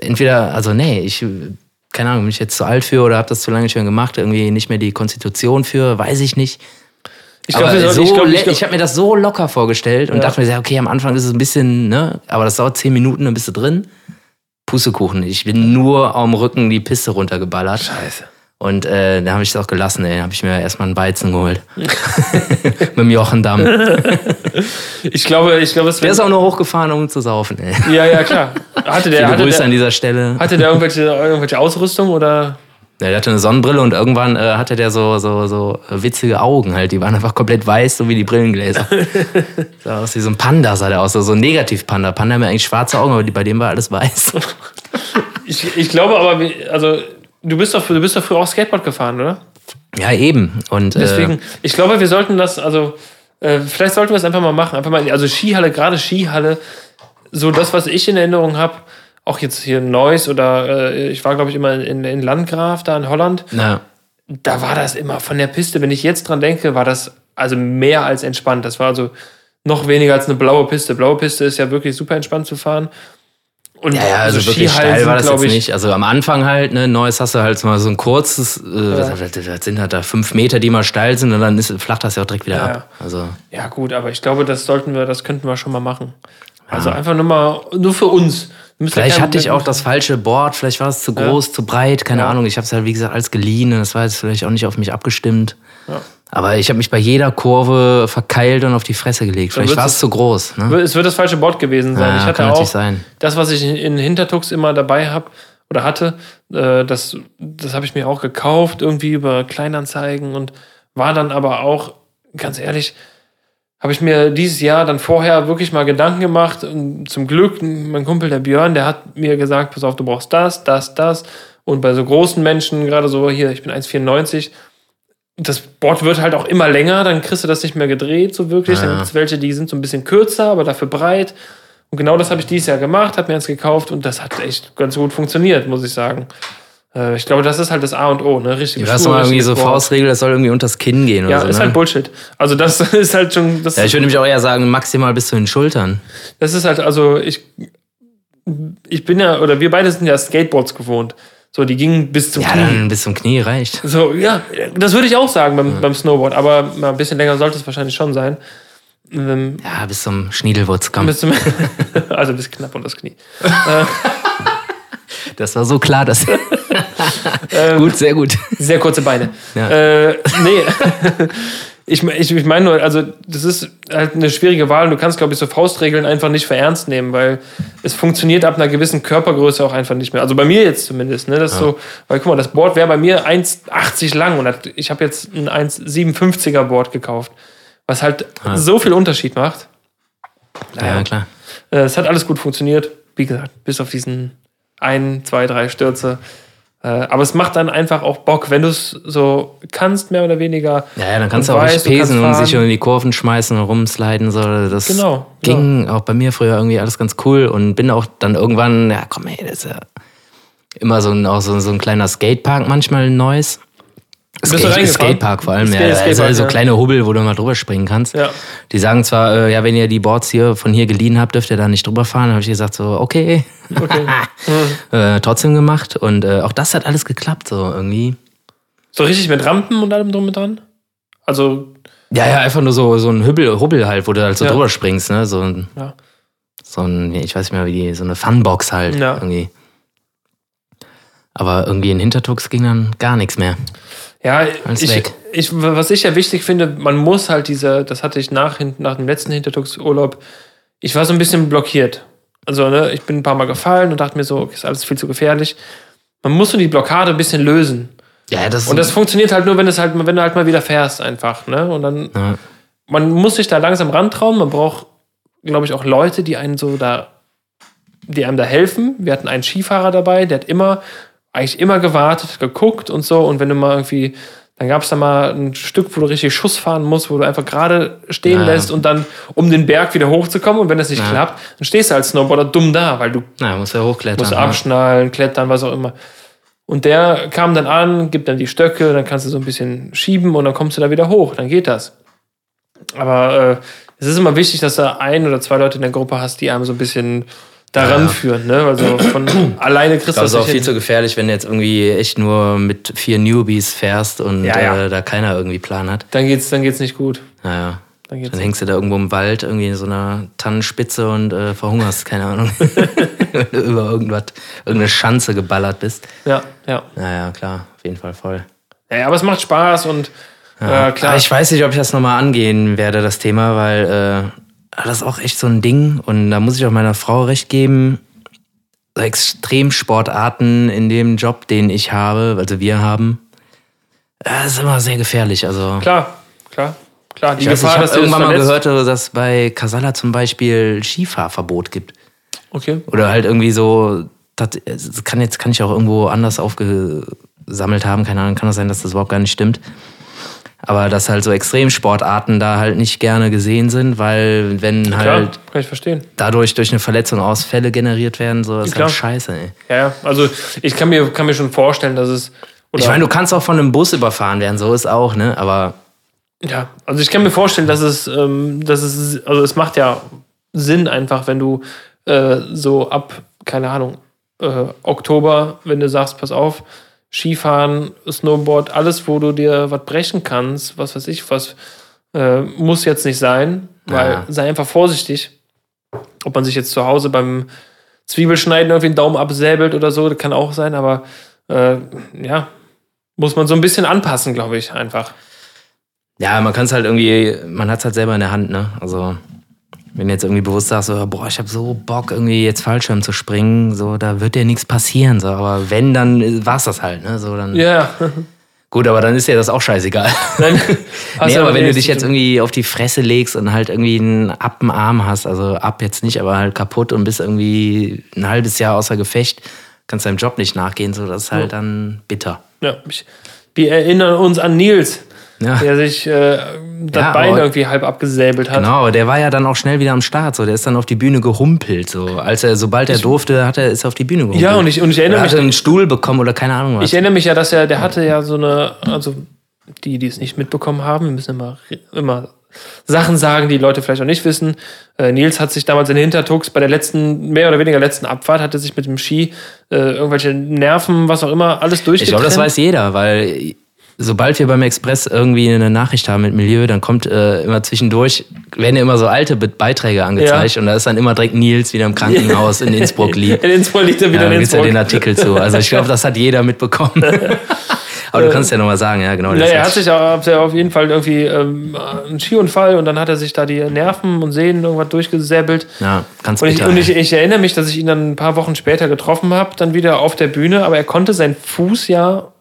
entweder, also nee, ich, keine Ahnung, bin ich jetzt zu alt für oder habe das zu lange schon gemacht, irgendwie nicht mehr die Konstitution für, weiß ich nicht. Ich glaube, so, ich, glaub, ich, ich habe mir das so locker vorgestellt und Ja. dachte mir, okay, am Anfang ist es ein bisschen, ne, aber das dauert zehn Minuten, dann bist du drin. Pustekuchen. Ich bin nur am Rücken die Piste runtergeballert. Scheiße. Und äh, da habe ich es auch gelassen, ey. Da habe ich mir erstmal einen Weizen geholt. Mit dem Jochendamm. Ich glaube, ich glaube, es Der ist auch nur hochgefahren, um zu saufen, ey. Ja, ja, klar. Hatte der, Viele hatte Grüße der, an dieser Stelle. hatte der irgendwelche, irgendwelche Ausrüstung oder? Ja, der hatte eine Sonnenbrille und irgendwann äh, hatte der so, so, so witzige Augen halt. Die waren einfach komplett weiß, so wie die Brillengläser. sah aus wie so ein Panda, sah der aus. So so ein Negativ-Panda. Panda haben ja eigentlich schwarze Augen, aber bei dem war alles weiß. Ich, ich glaube aber, wie- also du bist doch, du bist doch früher auch Skateboard gefahren, oder? ja, eben. Und äh, Deswegen, ich glaube, wir sollten das, also äh, vielleicht sollten wir es einfach mal machen. Einfach mal, also Skihalle, gerade Skihalle, so das, was ich in Erinnerung habe, auch jetzt hier in Neuss oder äh, ich war, glaube ich, immer in, in Landgraf, da in Holland. na, da war das immer von der Piste, wenn ich jetzt dran denke, war das also mehr als entspannt. Das war also noch weniger als eine blaue Piste. Blaue Piste ist ja wirklich super entspannt zu fahren. Und Ja, ja, also, wirklich Skihallen steil war das jetzt nicht. Also am Anfang halt, ne, Neues hast du halt mal so ein kurzes, äh, was, was sind halt da fünf Meter, die mal steil sind und dann ist, flacht das ja auch direkt wieder Ja, ab. Also Ja, gut, aber ich glaube, das sollten wir, das könnten wir schon mal machen. Also einfach nur mal, nur für uns. Vielleicht ja hatte ich auch das falsche Board, vielleicht war es zu groß, zu breit, keine Ja. Ahnung. Ich habe es halt, wie gesagt, alles geliehen und das war jetzt vielleicht auch nicht auf mich abgestimmt. Ja. Aber ich habe mich bei jeder Kurve verkeilt und auf die Fresse gelegt. Vielleicht war es zu groß. Ne? Es wird das falsche Board gewesen sein. Ja, ich hatte kann auch sein. das, was ich in Hintertux immer dabei habe oder hatte, äh, das, das habe ich mir auch gekauft, irgendwie über Kleinanzeigen und war dann aber auch, ganz ehrlich, habe ich mir dieses Jahr dann vorher wirklich mal Gedanken gemacht. Und zum Glück, mein Kumpel, der Björn, der hat mir gesagt, pass auf, du brauchst das, das, das. Und bei so großen Menschen, gerade so hier, ich bin 1,94, das Board wird halt auch immer länger, dann kriegst du das nicht mehr gedreht, so wirklich. Dann Ja. gibt es welche, die sind so ein bisschen kürzer, aber dafür breit. Und genau das habe ich dieses Jahr gemacht, habe mir eins gekauft und das hat echt ganz gut funktioniert, muss ich sagen. Äh, ich glaube, das ist halt das A und O, ne? Richtige Du hast mal irgendwie so. Faustregel, das soll irgendwie unters Kinn gehen Ja, oder so. ist ne? halt Bullshit. Also das ist halt schon, das, ja, ich würde nämlich auch eher sagen, maximal bis zu den Schultern. das ist halt, also ich, ich bin ja, oder wir beide sind ja Skateboards gewohnt. So, die gingen bis zum Ja, Knie. dann bis zum Knie reicht. So, ja, das würde ich auch sagen beim, beim Snowboard, aber mal ein bisschen länger sollte es wahrscheinlich schon sein. Ähm, Ja, bis zum Schniedelwurz, komm. bis zum, also bis knapp unter das Knie. Das war so klar, dass. Ähm, gut, sehr gut. Sehr kurze Beine. Ja. Äh, nee. ich, ich, ich meine nur, also das ist halt eine schwierige Wahl und du kannst, glaube ich, so Faustregeln einfach nicht für ernst nehmen, weil es funktioniert ab einer gewissen Körpergröße auch einfach nicht mehr. Also bei mir jetzt zumindest. Ne? Das ist so, weil guck mal, das Board wäre bei mir 1,80 lang und hat- ich habe jetzt ein 1,57er Board gekauft, was halt so viel Unterschied macht. Ja, klar. Äh, Es hat alles gut funktioniert. Wie gesagt, bis auf diesen ein, zwei, drei Stürze. Äh, Aber es macht dann einfach auch Bock, wenn du es so kannst, mehr oder weniger. Ja, ja, dann kannst du auch weißt, pesen und sich in die Kurven schmeißen und rumsliden. So. Das Genau, ging auch bei mir früher irgendwie alles ganz cool und bin auch dann irgendwann, ja komm ey, das ist ja immer so ein, auch so, so ein kleiner Skatepark manchmal ein neues. Bist du Skate? Skatepark vor allem, Skate- ja. Also Skatepark, so ja. kleine Hubbel, wo du mal drüber springen kannst. Ja. Die sagen zwar, äh, ja, wenn ihr die Boards hier von hier geliehen habt, dürft ihr da nicht drüber fahren. Da habe ich gesagt, so, okay. Okay. äh, trotzdem gemacht. Und äh, auch das hat alles geklappt, so irgendwie. So richtig mit Rampen und allem drum und dran? Also, Ja, ja, einfach nur so, so ein Hübbel, Hubbel halt, wo du halt so Ja. drüber springst, ne? So ein, ja. so ein, ich weiß nicht mehr, wie die, so eine Funbox halt Ja. irgendwie. Aber irgendwie in Hintertux ging dann gar nichts mehr. Ja, Alles ich, weg. ich, was ich ja wichtig finde, man muss halt diese, das hatte ich nach, nach dem letzten Hintertux-Urlaub, ich war so ein bisschen blockiert. Also, ne, ich bin ein paar Mal gefallen und dachte mir so, okay, ist alles viel zu gefährlich. Man muss so die Blockade ein bisschen lösen. Ja, das, Und das funktioniert halt nur, wenn, es halt, wenn du halt mal wieder fährst, einfach. Ne? Und dann, ja. man muss sich da langsam rantrauen. Man braucht, glaube ich, auch Leute, die einen so da, die einem da helfen. Wir hatten einen Skifahrer dabei, der hat immer, eigentlich immer gewartet, geguckt und so. Und wenn du mal irgendwie, dann gab es da mal ein Stück, wo du richtig Schuss fahren musst, wo du einfach gerade stehen Ja. lässt und dann, um den Berg wieder hochzukommen. Und wenn das nicht Ja. klappt, dann stehst du als Snowboarder dumm da, weil du Na, muss ja hochklettern. musst abschnallen, klettern, was auch immer. Und der kam dann an, gibt dann die Stöcke, dann kannst du so ein bisschen schieben und dann kommst du da wieder hoch, dann geht das. Aber äh, es ist immer wichtig, dass du ein oder zwei Leute in der Gruppe hast, die einem so ein bisschen daran Ja. führen. Ne? Also von alleine kriegst du Das ist das auch nicht viel hin. zu gefährlich, wenn du jetzt irgendwie echt nur mit vier Newbies fährst und Ja, ja. Äh, da keiner irgendwie Plan hat. Dann geht's, dann geht's nicht gut. Naja. Dann geht's Dann hängst du da irgendwo im Wald, irgendwie in so einer Tannenspitze und äh, verhungerst, keine Ahnung. Wenn du über irgendwas, irgendeine Schanze geballert bist. Ja, ja. Naja, klar, auf jeden Fall voll. ja. Aber es macht Spaß und äh, klar. Ich weiß nicht, ob ich das nochmal angehen werde, das Thema, weil äh, das ist auch echt so ein Ding. Und da muss ich auch meiner Frau recht geben. So Extremsportarten in dem Job, den ich habe, also wir haben, äh, das ist immer sehr gefährlich. Also klar, klar, klar. Die ich, weiß, Gefahr, ich dass irgendwann mal gehört, dass bei Casala zum Beispiel Skifahrverbot gibt. Okay. Oder halt irgendwie so, das, das kann jetzt kann ich auch irgendwo anders aufgesammelt haben, keine Ahnung, kann das sein, dass das überhaupt gar nicht stimmt. Aber dass halt so Extremsportarten da halt nicht gerne gesehen sind, weil wenn Klar, halt kann ich verstehen. dadurch durch eine Verletzung Ausfälle generiert werden, so ist Klar. halt scheiße, ey. Ja, ja. Also ich kann mir, kann mir schon vorstellen, dass es. Ich meine, du kannst auch von einem Bus überfahren werden, so ist auch, ne? Aber Ja, also ich kann mir vorstellen, dass es, ähm, dass es, also es macht ja Sinn einfach, wenn du äh, so ab, keine Ahnung, äh, Oktober, wenn du sagst, pass auf, Skifahren, Snowboard, alles, wo du dir was brechen kannst, was weiß ich, was äh, muss jetzt nicht sein, weil Ja. sei einfach vorsichtig. Ob man sich jetzt zu Hause beim Zwiebelschneiden irgendwie einen Daumen absäbelt oder so, das kann auch sein, aber äh, ja, muss man so ein bisschen anpassen, glaube ich, einfach. ja, man kann es halt irgendwie, man hat es halt selber in der Hand, ne? Also wenn du jetzt irgendwie bewusst sagst, so, boah, ich habe so Bock, irgendwie jetzt Fallschirm zu springen, so, da wird dir nichts passieren, so. Aber wenn, dann war es das halt, ne? So, dann, Ja. Gut, aber dann ist dir das auch scheißegal. Nein, nee, ja aber wenn du dich jetzt irgendwie auf die Fresse legst und halt irgendwie einen Appenarm hast, also ab jetzt nicht, aber halt kaputt und bist irgendwie ein halbes Jahr außer Gefecht, kannst deinem Job nicht nachgehen, so, das ist halt dann bitter. Ja, wir erinnern uns an Nils. Ja. der sich äh, das Ja, Bein irgendwie halb abgesäbelt hat. Genau, der war ja dann auch schnell wieder am Start. So, der ist dann auf die Bühne gehumpelt. So, als er, sobald er durfte, hat er ist er auf die Bühne gehumpelt. Ja, und ich, und ich erinnere er mich, hatte einen Stuhl bekommen oder keine Ahnung was. ich erinnere mich ja, dass er, der hatte ja so eine, also die, die es nicht mitbekommen haben, wir müssen immer, immer Sachen sagen, die Leute vielleicht auch nicht wissen. Äh, Nils hat sich damals in Hintertux bei der letzten, mehr oder weniger letzten Abfahrt, hatte sich mit dem Ski äh, irgendwelche Nerven, was auch immer, alles Ich durchgetrennt. glaube, das weiß jeder, weil sobald wir beim Express irgendwie eine Nachricht haben mit Milieu, dann kommt äh, immer zwischendurch, werden ja immer so alte Be Beiträge angezeigt und da ist dann immer direkt Nils wieder im Krankenhaus in Innsbruck liegt. In Innsbruck liegt er wieder Ja, in gibt's ja Innsbruck. den Artikel zu. Also ich glaube, das hat jeder mitbekommen. Aber du kannst ja nochmal sagen, ja genau. Naja, er hat- sich auf jeden Fall irgendwie ähm, einen Skiunfall und dann hat er sich da die Nerven und Sehnen irgendwas durchgesäbelt. ja, ganz Und, ich, bitter. und ich, ich erinnere mich, dass ich ihn dann ein paar Wochen später getroffen habe, dann wieder auf der Bühne, aber er konnte seinen Fuß ja,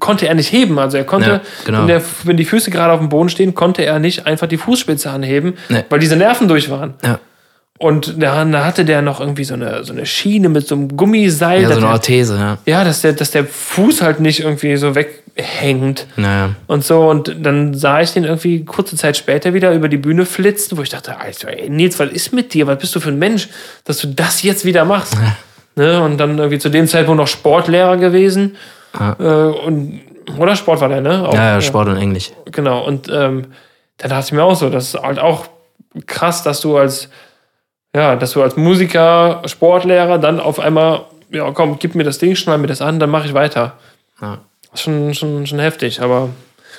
konnte er nicht heben. Also er konnte, Ja, genau. wenn, der, wenn die Füße gerade auf dem Boden stehen, konnte er nicht einfach die Fußspitze anheben, Nee. weil diese Nerven durch waren. ja. Und da, da hatte der noch irgendwie so eine, so eine Schiene mit so einem Gummiseil. ja, so eine Orthese, ja. ja, dass der, dass der Fuß halt nicht irgendwie so weghängt. Naja. Und so, und dann sah ich den irgendwie kurze Zeit später wieder über die Bühne flitzen, wo ich dachte, Alter, ey, Nils, was ist mit dir? Was bist du für ein Mensch, dass du das jetzt wieder machst? ne? Und dann irgendwie zu dem Zeitpunkt noch Sportlehrer gewesen. Äh, und, oder Sport war der, ne? Auch, Ja, ja, Sport und Englisch. Genau. Und ähm, da dachte ich mir auch so, das ist halt auch krass, dass du als, ja, dass du als Musiker, Sportlehrer dann auf einmal, ja, komm, gib mir das Ding, schnall mir das an, dann mache ich weiter. Ja. Schon, schon, schon heftig, aber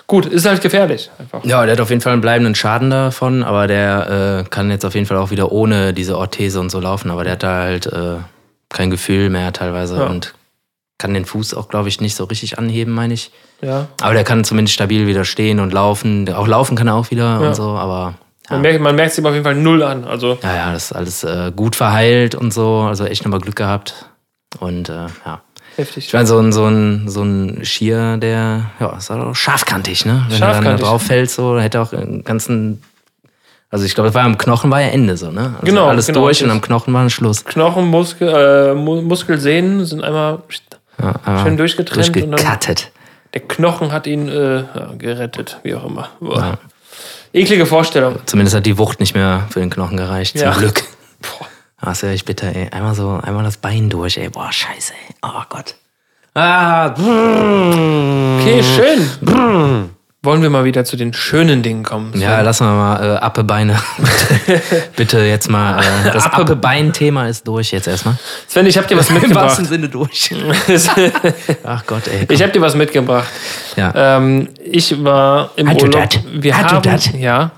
gut, ist halt gefährlich einfach. Ja, der hat auf jeden Fall einen bleibenden Schaden davon, aber der äh, kann jetzt auf jeden Fall auch wieder ohne diese Orthese und so laufen. Aber der hat da halt äh, kein Gefühl mehr teilweise Ja. und kann den Fuß auch, glaube ich, nicht so richtig anheben, meine ich. Ja. Aber der kann zumindest stabil wieder stehen und laufen. Auch laufen kann er auch wieder Ja. und so, aber ja. Man merkt, man merkt es ihm auf jeden Fall null an. Also, ja, ja, das ist alles äh, gut verheilt und so. Also echt nochmal Glück gehabt. Und äh, ja. heftig. Ich meine, so ein, so ein, so ein Skier, der, ja, ist auch scharfkantig, ne? Wenn er dann da Scharfkantig. drauf fällt, so, hätte auch einen ganzen, also ich glaube, das war am Knochen war ja Ende so, ne? Also Genau, Alles genau, durch und am Knochen war ein Schluss. Knochen, Muskel, äh, Mu- Muskelsehnen sind einmal Ja, aber schön durchgetrennt und dann durchgekattet. der Knochen hat ihn äh, ja, gerettet, wie auch immer. Boah. Eklige Vorstellung. Zumindest hat die Wucht nicht mehr für den Knochen gereicht, Ja. zum Glück. Boah. Das ja echt bitter, ey. Einmal so, einmal das Bein durch, ey. Boah, scheiße, ey. Oh Gott. Ah, brrr. Okay, schön. Wollen wir mal wieder zu den schönen Dingen kommen? Ja, lassen wir mal äh, Appebeine. Bitte jetzt mal. Äh, das Appe- Appebein-Thema ist durch jetzt erstmal. Sven, ich habe dir was Im mitgebracht. wahrsten Sinne durch. Ach Gott, ey. ich habe dir was mitgebracht. Ja. Ähm, ich war im Hat du Urlaub. Wir haben, ja.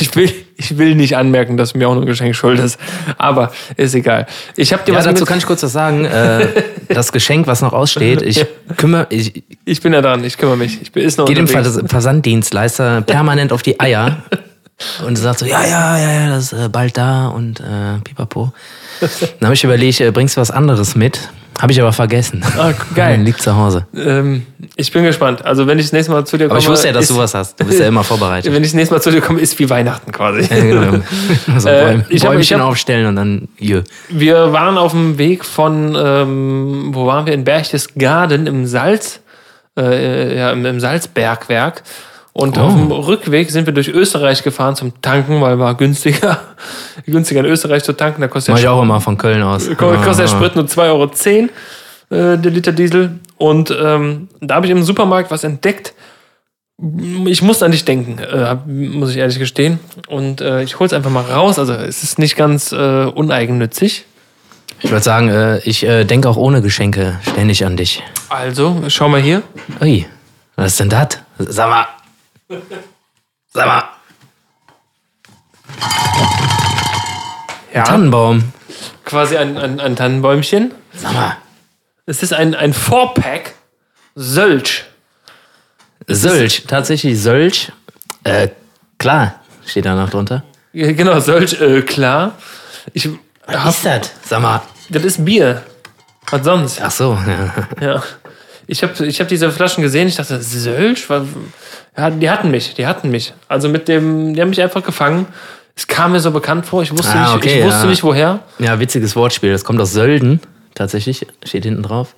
Ich will, ich will nicht anmerken, dass du mir auch noch ein Geschenk schuldest, aber ist egal. Ich habe dir Ja, was dazu mit, kann ich kurz was sagen. Äh, das Geschenk, was noch aussteht, ich kümmere, ich Ich bin ja dran, ich kümmere mich. Ich bin ist noch gehe dem Versanddienstleister permanent auf die Eier und sagt so, ja, ja, ja, ja, das ist äh, bald da und äh, pipapo. Dann habe ich überlegt, äh, bringst du was anderes mit? Habe ich aber vergessen. Ah, geil. Liegt zu Hause. Ähm, ich bin gespannt. Also wenn ich das nächste Mal zu dir komme, Aber ich wusste ja, dass ist, du was hast. Du bist ja immer vorbereitet. wenn ich das nächste Mal zu dir komme, ist wie Weihnachten quasi. Ja, genau. So Äh, Bäum, ich hab- Bäumchen ich hab- aufstellen und dann jö. Wir waren auf dem Weg von, ähm, wo waren wir? In Berchtesgaden im Salz, äh, ja, im, im Salzbergwerk. Und Oh. auf dem Rückweg sind wir durch Österreich gefahren zum Tanken, weil war günstiger, günstiger in Österreich zu tanken. Da kostet Mach der, ich auch immer von Köln aus. kostet der Ah. Sprit nur 2,10 Euro äh, der Liter Diesel. Und ähm, da habe ich im Supermarkt was entdeckt. Ich musste an dich denken, äh, muss ich ehrlich gestehen. Und äh, ich hol's einfach mal raus. Also es ist nicht ganz äh, uneigennützig. Ich würde sagen, äh, ich äh, denke auch ohne Geschenke ständig an dich. Also, schau mal hier. Ui, was ist denn das? Sag mal. Sag mal. Ja, Tannenbaum. quasi ein, ein, ein Tannenbäumchen. Sag mal. Es ist ein, ein Four-Pack Sölch. Sölch, tatsächlich Sölch. Äh, klar, steht da noch drunter. Ja, Genau, Sölch, äh, klar. Ich hab, ist das? Sag mal. das ist Bier. Was sonst? Ach so, ja. Ja. Ich habe ich hab diese Flaschen gesehen, ich dachte, Ja, die hatten mich, die hatten mich. Also mit dem, die haben mich einfach gefangen. Es kam mir so bekannt vor, ich wusste, Ah, nicht, okay, ich wusste ja. nicht woher. Ja, witziges Wortspiel. Das kommt aus Sölden, tatsächlich. Steht hinten drauf.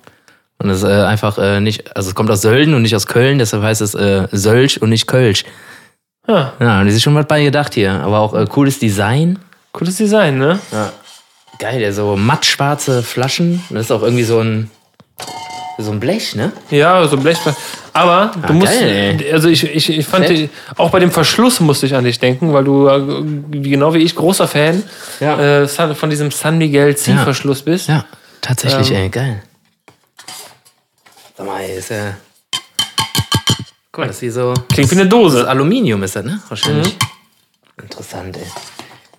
Und es ist äh, einfach äh, nicht, also es kommt aus Sölden und nicht aus Köln, deshalb heißt es äh, Sölsch und nicht Kölsch. Ah, Ja, und das ist schon was bei gedacht hier. Aber auch äh, cooles Design. cooles Design, ne? Geil, der so mattschwarze Flaschen. Das ist auch irgendwie so ein, so ein Blech, ne? Ja, so Blech. Aber du Ah, musst, geil, also ich, ich, ich fand, die, auch bei dem Verschluss musste ich an dich denken, weil du, äh, genau wie ich, großer Fan Ja. äh, von diesem San Miguel Ziehverschluss bist. Ja, tatsächlich, Ähm. ey, geil. Sag mal, ist ja. Guck mal, das ist wie so. Klingt wie eine Dose. Aluminium ist das, ne? Wahrscheinlich. Mhm. Interessant, ey.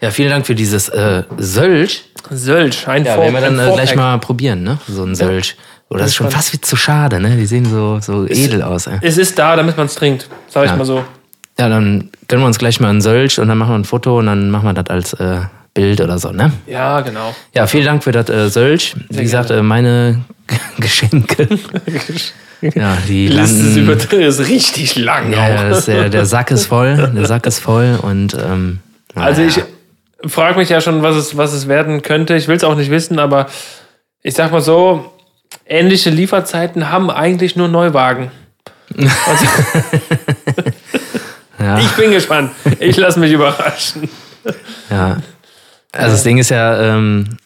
Ja, vielen Dank für dieses äh, Sölch. Sölch, ein Ja, werden wir dann ein äh, gleich mal probieren, ne? So ein Sölch. Oder das ist schon fast wie zu schade, ne? Die sehen so, so edel aus, ey. Es ist da, damit man es trinkt, sag ich Ja. mal so. Ja, dann gönnen wir uns gleich mal einen Sölch und dann machen wir ein Foto und dann machen wir das als äh, Bild oder so, ne? Ja, genau. Ja, vielen Dank für das äh, Sölch. Wie gesagt, äh, meine Geschenke. ja, die Das ist, landen. ist richtig lang Ja, das der, der Sack ist voll. Der Sack ist voll und ähm, Also naja. ich frage mich ja schon, was es, was es werden könnte. Ich will es auch nicht wissen, aber ich sag mal so, ähnliche Lieferzeiten haben eigentlich nur Neuwagen. Also, ja, ich bin gespannt. Ich lasse mich überraschen. ja. Also das Ding ist ja, ähm,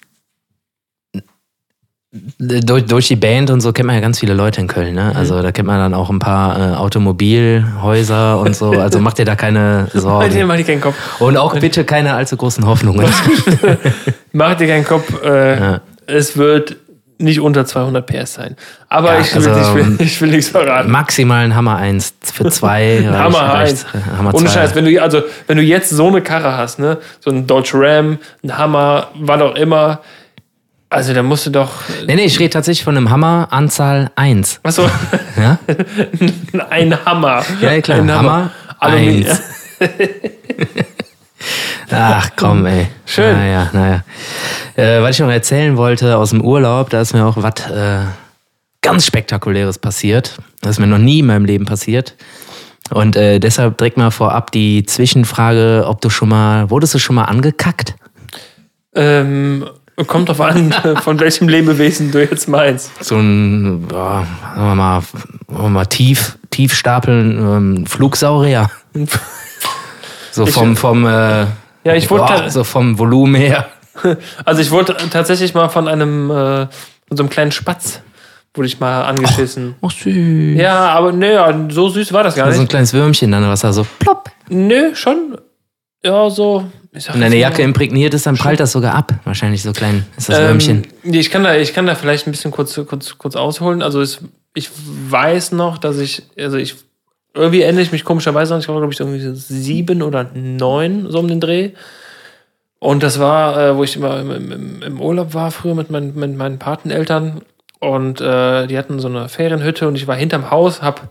durch, durch die Band und so kennt man ja ganz viele Leute in Köln, ne? Also da kennt man dann auch ein paar äh, Automobilhäuser und so. Also macht ihr da keine Mach dir Sorgen. mal keinen Kopf. Und auch bitte keine allzu großen Hoffnungen. Mach dir keinen Kopf. Äh, Ja. Es wird nicht unter 200 PS sein. Aber Ja, ich, will, also, ich, will, ich will nichts verraten. Maximal ein Hammer 1 für zwei. reicht- Hammer reicht. 1. Hammer Ohne 2. Scheiß, wenn du, also, wenn du jetzt so eine Karre hast, ne, so ein Dodge Ram, ein Hammer, was auch immer, also da musst du doch. Nee, nee, ich rede tatsächlich von einem Hammer Anzahl 1. Achso, Ja? ein Hammer. Ja, klar. Ein Hammer, Aluminium. eins. Ach komm, ey. Schön. Naja, naja. Äh, was ich noch erzählen wollte aus dem Urlaub, da ist mir auch was äh, ganz Spektakuläres passiert. Das ist mir noch nie in meinem Leben passiert. Und äh, deshalb direkt mal vorab die Zwischenfrage, ob du schon mal, wurdest du schon mal angekackt? Ähm, kommt drauf an, von welchem Lebewesen du jetzt meinst. So ein, ja, sagen wir mal, sagen wir mal tief, tief stapeln, ähm, Flugsaurier. So vom, vom, äh, Ja, ich wurde, boah, so vom Volumen her. also ich wurde tatsächlich mal von einem, äh, von so einem kleinen Spatz, wurde ich mal angeschissen. Oh, süß. Ja, aber nö, so süß war das gar So ein nicht. kleines Würmchen dann, was da so plopp. Nö, schon, ja, so. Und deine Jacke mal- imprägniert ist, dann prallt das sogar ab. Wahrscheinlich so klein ist das Würmchen. Ähm, nee, ich, kann da, ich kann da vielleicht ein bisschen kurz, kurz, kurz ausholen. Also es, ich weiß noch, dass ich, also ich, irgendwie erinnere ich mich komischerweise an, ich war, glaube ich, irgendwie so sieben oder neun, so um den Dreh. Und das war, äh, wo ich immer im, im, im Urlaub war, früher mit, mein, mit meinen Pateneltern. Und äh, die hatten so eine Ferienhütte und ich war hinterm Haus, hab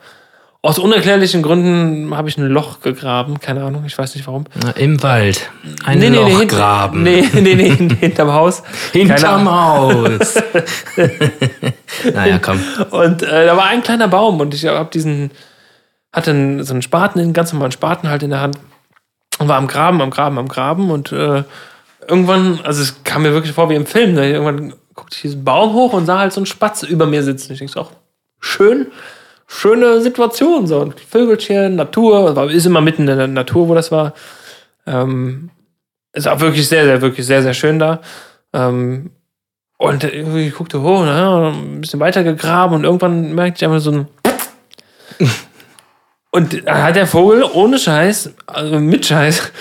aus unerklärlichen Gründen habe ich ein Loch gegraben, keine Ahnung, ich weiß nicht warum. Na, Im Wald. Ein nee, Loch hint- graben. Nee, nee, nee, hinterm Haus. Hinterm. Haus. naja, komm. Und äh, da war ein kleiner Baum und ich habe diesen, hatte einen, so einen Spaten, einen ganz normalen Spaten halt in der Hand und war am Graben, am Graben, am Graben und äh, irgendwann, also es kam mir wirklich vor wie im Film, ne? irgendwann guckte ich diesen Baum hoch und sah halt so einen Spatz über mir sitzen. Ich denke so, ach, schön, schöne Situation, so ein Vögelchen, Natur, ist immer mitten in der Natur, wo das war. Ähm, ist auch wirklich sehr, sehr, wirklich sehr, sehr schön da. Ähm, und irgendwie guckte hoch, na, ein bisschen weiter gegraben und irgendwann merkte ich einfach so ein. Und da hat der Vogel ohne Scheiß, also mit Scheiß,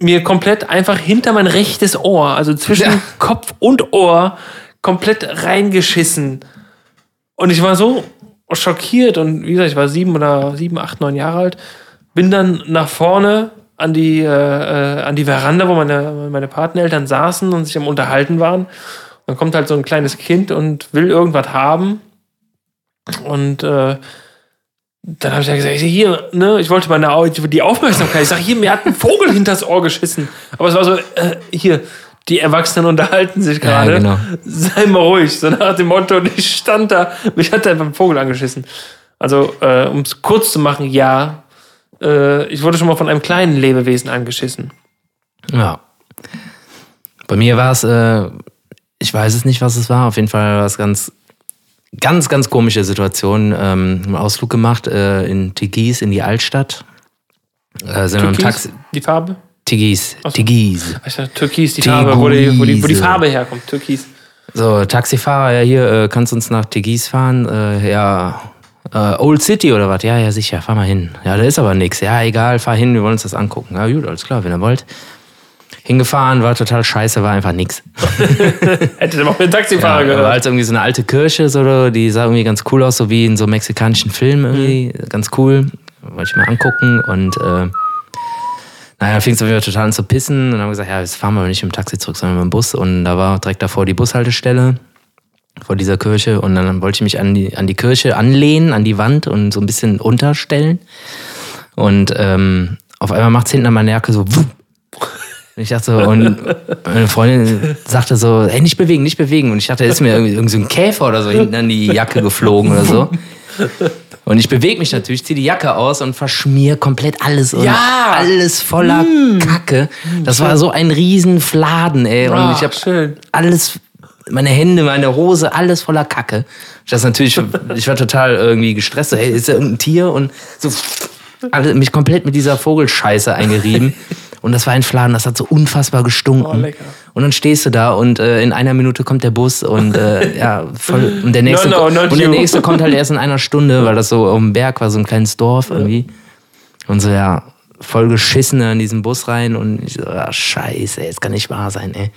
mir komplett einfach hinter mein rechtes Ohr, also zwischen Ja. Kopf und Ohr, komplett reingeschissen. Und ich war so schockiert und wie gesagt, ich war sieben oder sieben, acht, neun Jahre alt, bin dann nach vorne an die, äh, äh, an die Veranda, wo meine, meine Pateneltern saßen und sich am Unterhalten waren. Dann kommt halt so ein kleines Kind und will irgendwas haben. Und äh, dann habe ich ja gesagt, ich sag, hier, ne, ich wollte meine die Aufmerksamkeit. Ich sage, hier, mir hat ein Vogel hinters Ohr geschissen. Aber es war so, äh, hier, die Erwachsenen unterhalten sich Ja, gerade. genau. Sei mal ruhig, so nach dem Motto. Und ich stand da, mich hat einfach ein Vogel angeschissen. Also, äh, um es kurz zu machen, ja, äh, ich wurde schon mal von einem kleinen Lebewesen angeschissen. Ja. Bei mir war es, äh, ich weiß es nicht, was es war. Auf jeden Fall war es ganz, ganz, ganz komische Situation. Ähm, einen Ausflug gemacht äh, in Tigis, in die Altstadt. Äh, sind wir im Türkis? Taxi. Die Farbe? Tigis. So. Tigis. Ich dachte, Türkis, die Farbe, wo die, wo, die, wo die. Farbe herkommt. Türkis. So, Taxifahrer, ja, hier, äh, kannst du uns nach Tigis fahren? Äh, ja, äh, Old City oder was? Ja, ja, sicher, fahr mal hin. Ja, da ist aber nichts. Ja, egal, fahr hin, wir wollen uns das angucken. Ja, gut, alles klar, wenn ihr wollt. Hingefahren, war total scheiße, war einfach nix. Hätte der mal mit dem Taxifahrer Ja, war gehört. halt irgendwie so eine alte Kirche, so, die sah irgendwie ganz cool aus, so wie in so mexikanischen Filmen irgendwie. Ganz cool. Wollte ich mal angucken und äh, naja, fing es wieder total an zu pissen und dann haben wir gesagt, ja, jetzt fahren wir nicht mit dem Taxi zurück, sondern mit dem Bus. Und da war direkt davor die Bushaltestelle vor dieser Kirche und dann wollte ich mich an die, an die Kirche anlehnen, an die Wand und so ein bisschen unterstellen. Und ähm, auf einmal macht es hinten an meiner Jacke so wupp. Und ich dachte so, und meine Freundin sagte so, hey, nicht bewegen, nicht bewegen. Und ich dachte, da ist mir irgendwie, irgendwie so ein Käfer oder so hinten an die Jacke geflogen oder so. Und ich bewege mich natürlich, ziehe die Jacke aus und verschmier komplett alles und Ja! alles voller Kacke. Das war so ein riesen Fladen, ey. Und Ah, ich habe schön. alles, meine Hände, meine Hose, alles voller Kacke. Das natürlich, ich war total irgendwie gestresst. Hey, ist da irgendein Tier? Und so alle, mich komplett mit dieser Vogelscheiße eingerieben. Und das war ein Fladen, das hat so unfassbar gestunken. Oh. Und dann stehst du da und äh, in einer Minute kommt der Bus und äh, ja, voll. Und der nächste, No, no, und der nächste kommt halt erst in einer Stunde, weil das so auf dem Berg war, so ein kleines Dorf irgendwie. Und so, ja, voll geschissen in diesen Bus rein und ich so, ah, scheiße, jetzt kann nicht wahr sein, ey.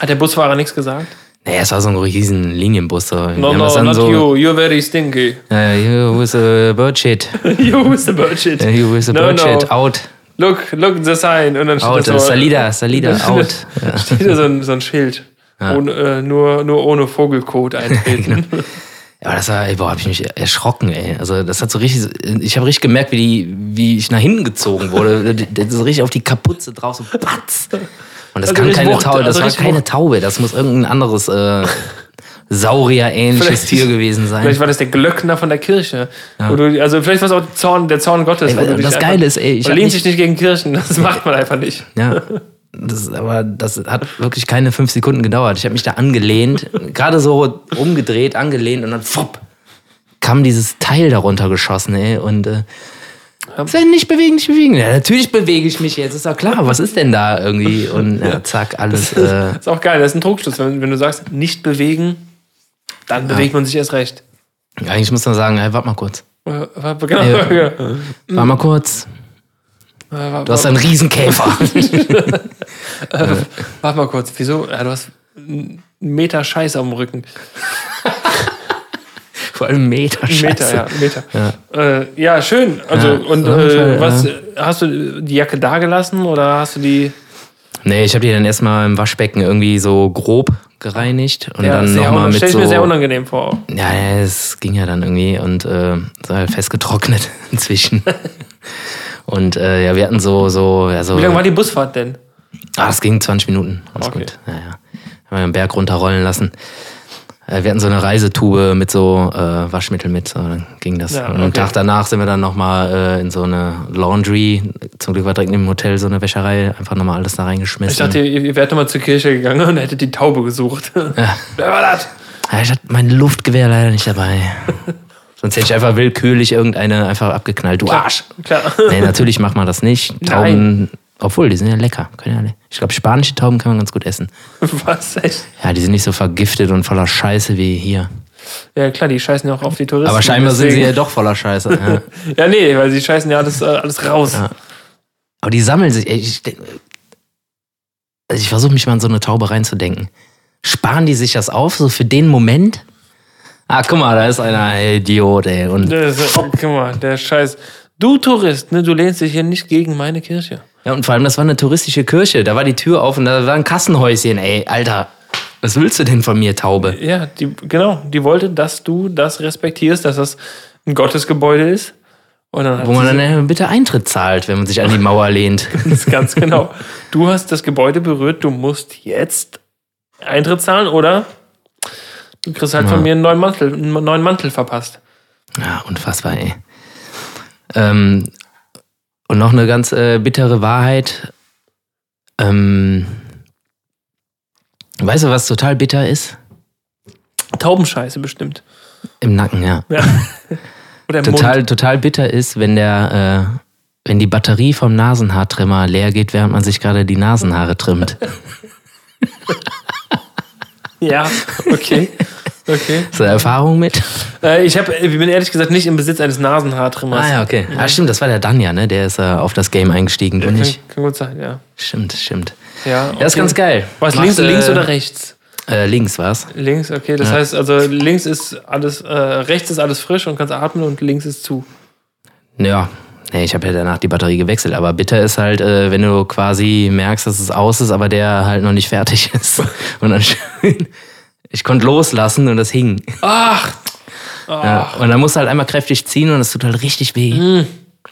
Hat der Busfahrer nichts gesagt? Naja, es war so ein riesen Linienbus. So. No, no, not so, you. You're very stinky. Uh, you with a bird shit. you is the bullshit. Uh, you with a No, bird no. shit. Out. Look, look the sign. Und dann steht Out. da so, salida, salida, out. Ja. steht da so ein, so ein Schild. Ohne, äh, nur, nur ohne Vogelkot eintreten. Genau. Ja, aber das war, ey, boah, hab ich mich erschrocken, ey. Also, das hat so richtig, ich habe richtig gemerkt, wie, die, wie ich nach hinten gezogen wurde. Das ist richtig auf die Kapuze drauf, so patz. Und das Also kann keine Taube, das also war keine. Taube, das muss irgendein anderes äh, Saurier-ähnliches Tier gewesen sein. Vielleicht war das der Glöckner von der Kirche. Wo du, also vielleicht war es auch Zorn, der Zorn Gottes. Ey, das Geile ist, ey, ich Man lehnt sich nicht gegen Kirchen. Das macht man einfach nicht. Ja. Das, aber das hat wirklich keine fünf Sekunden gedauert. Ich habe mich da angelehnt, gerade so umgedreht, angelehnt und dann fupp, kam dieses Teil darunter geschossen, ey. Und äh, ja. nicht bewegen, nicht bewegen. Ja, natürlich bewege ich mich jetzt, ist doch klar. Was ist denn da irgendwie? Und ja, zack, alles. Äh, ist auch geil, das ist ein Trugschluss. Wenn, wenn du sagst, nicht bewegen, dann bewegt man sich erst recht. eigentlich muss man sagen, hey, warte mal kurz. Äh, warte, Genau. Ja. Warte mal kurz. Äh, Du hast einen Riesenkäfer. äh, warte mal kurz, wieso? Ja, du hast einen Meter Scheiße am Rücken. Vor allem Meter Scheiße. Meter, ja, Meter. Ja, äh, ja schön. Also, Ja, und jeden äh, was, hast du die Jacke da gelassen oder hast du die. Nee, ich habe die dann erstmal im Waschbecken irgendwie so grob gereinigt und dann sehr nochmal mit so... mir sehr unangenehm vor. Ja, ja, es ging ja dann irgendwie und äh, so halt festgetrocknet inzwischen. und äh, ja, wir hatten so, so, ja, so. Wie lange war die Busfahrt denn? Ah, das ging 20 Minuten. Alles Okay. gut. Ja, ja. Haben wir den Berg runterrollen lassen. Äh, wir hatten so eine Reisetube mit so äh, Waschmittel mit, so, dann ging das. Ja, Und am okay. Tag danach sind wir dann nochmal äh, in so eine Laundry. Zum Glück war direkt im Hotel so eine Wäscherei, einfach nochmal alles da reingeschmissen. Ich dachte, ihr, ihr wärt nochmal zur Kirche gegangen und hättet die Taube gesucht. Wer war das? Ja, ich hatte mein Luftgewehr leider nicht dabei. Sonst hätte ich einfach willkürlich irgendeine einfach abgeknallt. Du Arsch! Klar. Nee, natürlich macht man das nicht. Tauben, obwohl, die sind ja lecker. Können ja alle. Ich glaube, spanische Tauben kann man ganz gut essen. Was? Echt? Ja, die sind nicht so vergiftet und voller Scheiße wie hier. Ja, klar, die scheißen ja auch auf die Touristen. Aber scheinbar sind sie deswegen- ja doch voller Scheiße. Ja. Ja, nee, weil sie scheißen ja alles, äh, alles raus. Aber die sammeln sich. Ich, also ich versuche mich mal in so eine Taube reinzudenken. Sparen die sich das auf, so für den Moment? Ah, guck mal, da ist einer ey, Idiot, ey. Und, ist, oh, guck mal, der Scheiß. Du Tourist, ne, du lehnst dich hier nicht gegen meine Kirche. ja, und vor allem, das war eine touristische Kirche. Da war die Tür auf und da war ein Kassenhäuschen, ey. Alter, was willst du denn von mir, Taube? Ja, die, genau, die wollte, dass du das respektierst, dass das ein Gottesgebäude ist. Wo man dann bitte Eintritt zahlt, wenn man sich an die Mauer lehnt. das ganz genau. Du hast das Gebäude berührt, du musst jetzt Eintritt zahlen oder du kriegst halt von mir einen neuen Mantel, einen neuen Mantel verpasst. Ja, unfassbar, ey. Ähm, und noch eine ganz äh, bittere Wahrheit. Ähm, weißt du, was total bitter ist? Taubenscheiße bestimmt. Im Nacken, ja. Ja. Oder im Total, Mund. total bitter ist, wenn der, äh, wenn die Batterie vom Nasenhaartrimmer leer geht, während man sich gerade die Nasenhaare trimmt. Ja, okay. Okay. Hast du da Erfahrung mit? Äh, ich, hab, ich bin ehrlich gesagt nicht im Besitz eines Nasenhaartrimmers. Ah ja, okay. Ah, stimmt, das war der Danja, ne? Der ist äh, auf das Game eingestiegen, du Kann, nicht? kann gut sein, ja. Stimmt, stimmt. Ja, Ja, ist okay. ganz geil. Was, Machst, links, äh, links oder rechts? Äh, links war's. Links, okay. Das heißt, also links ist alles, äh, rechts ist alles frisch und kannst atmen und links ist zu. Ja, nee, ich habe ja danach die Batterie gewechselt, aber bitter ist halt, äh, wenn du quasi merkst, dass es aus ist, aber der halt noch nicht fertig ist. Und dann schön. Ich konnte loslassen und das hing. Ach! Ja, und dann musst du halt einmal kräftig ziehen und es tut halt richtig weh. Mm.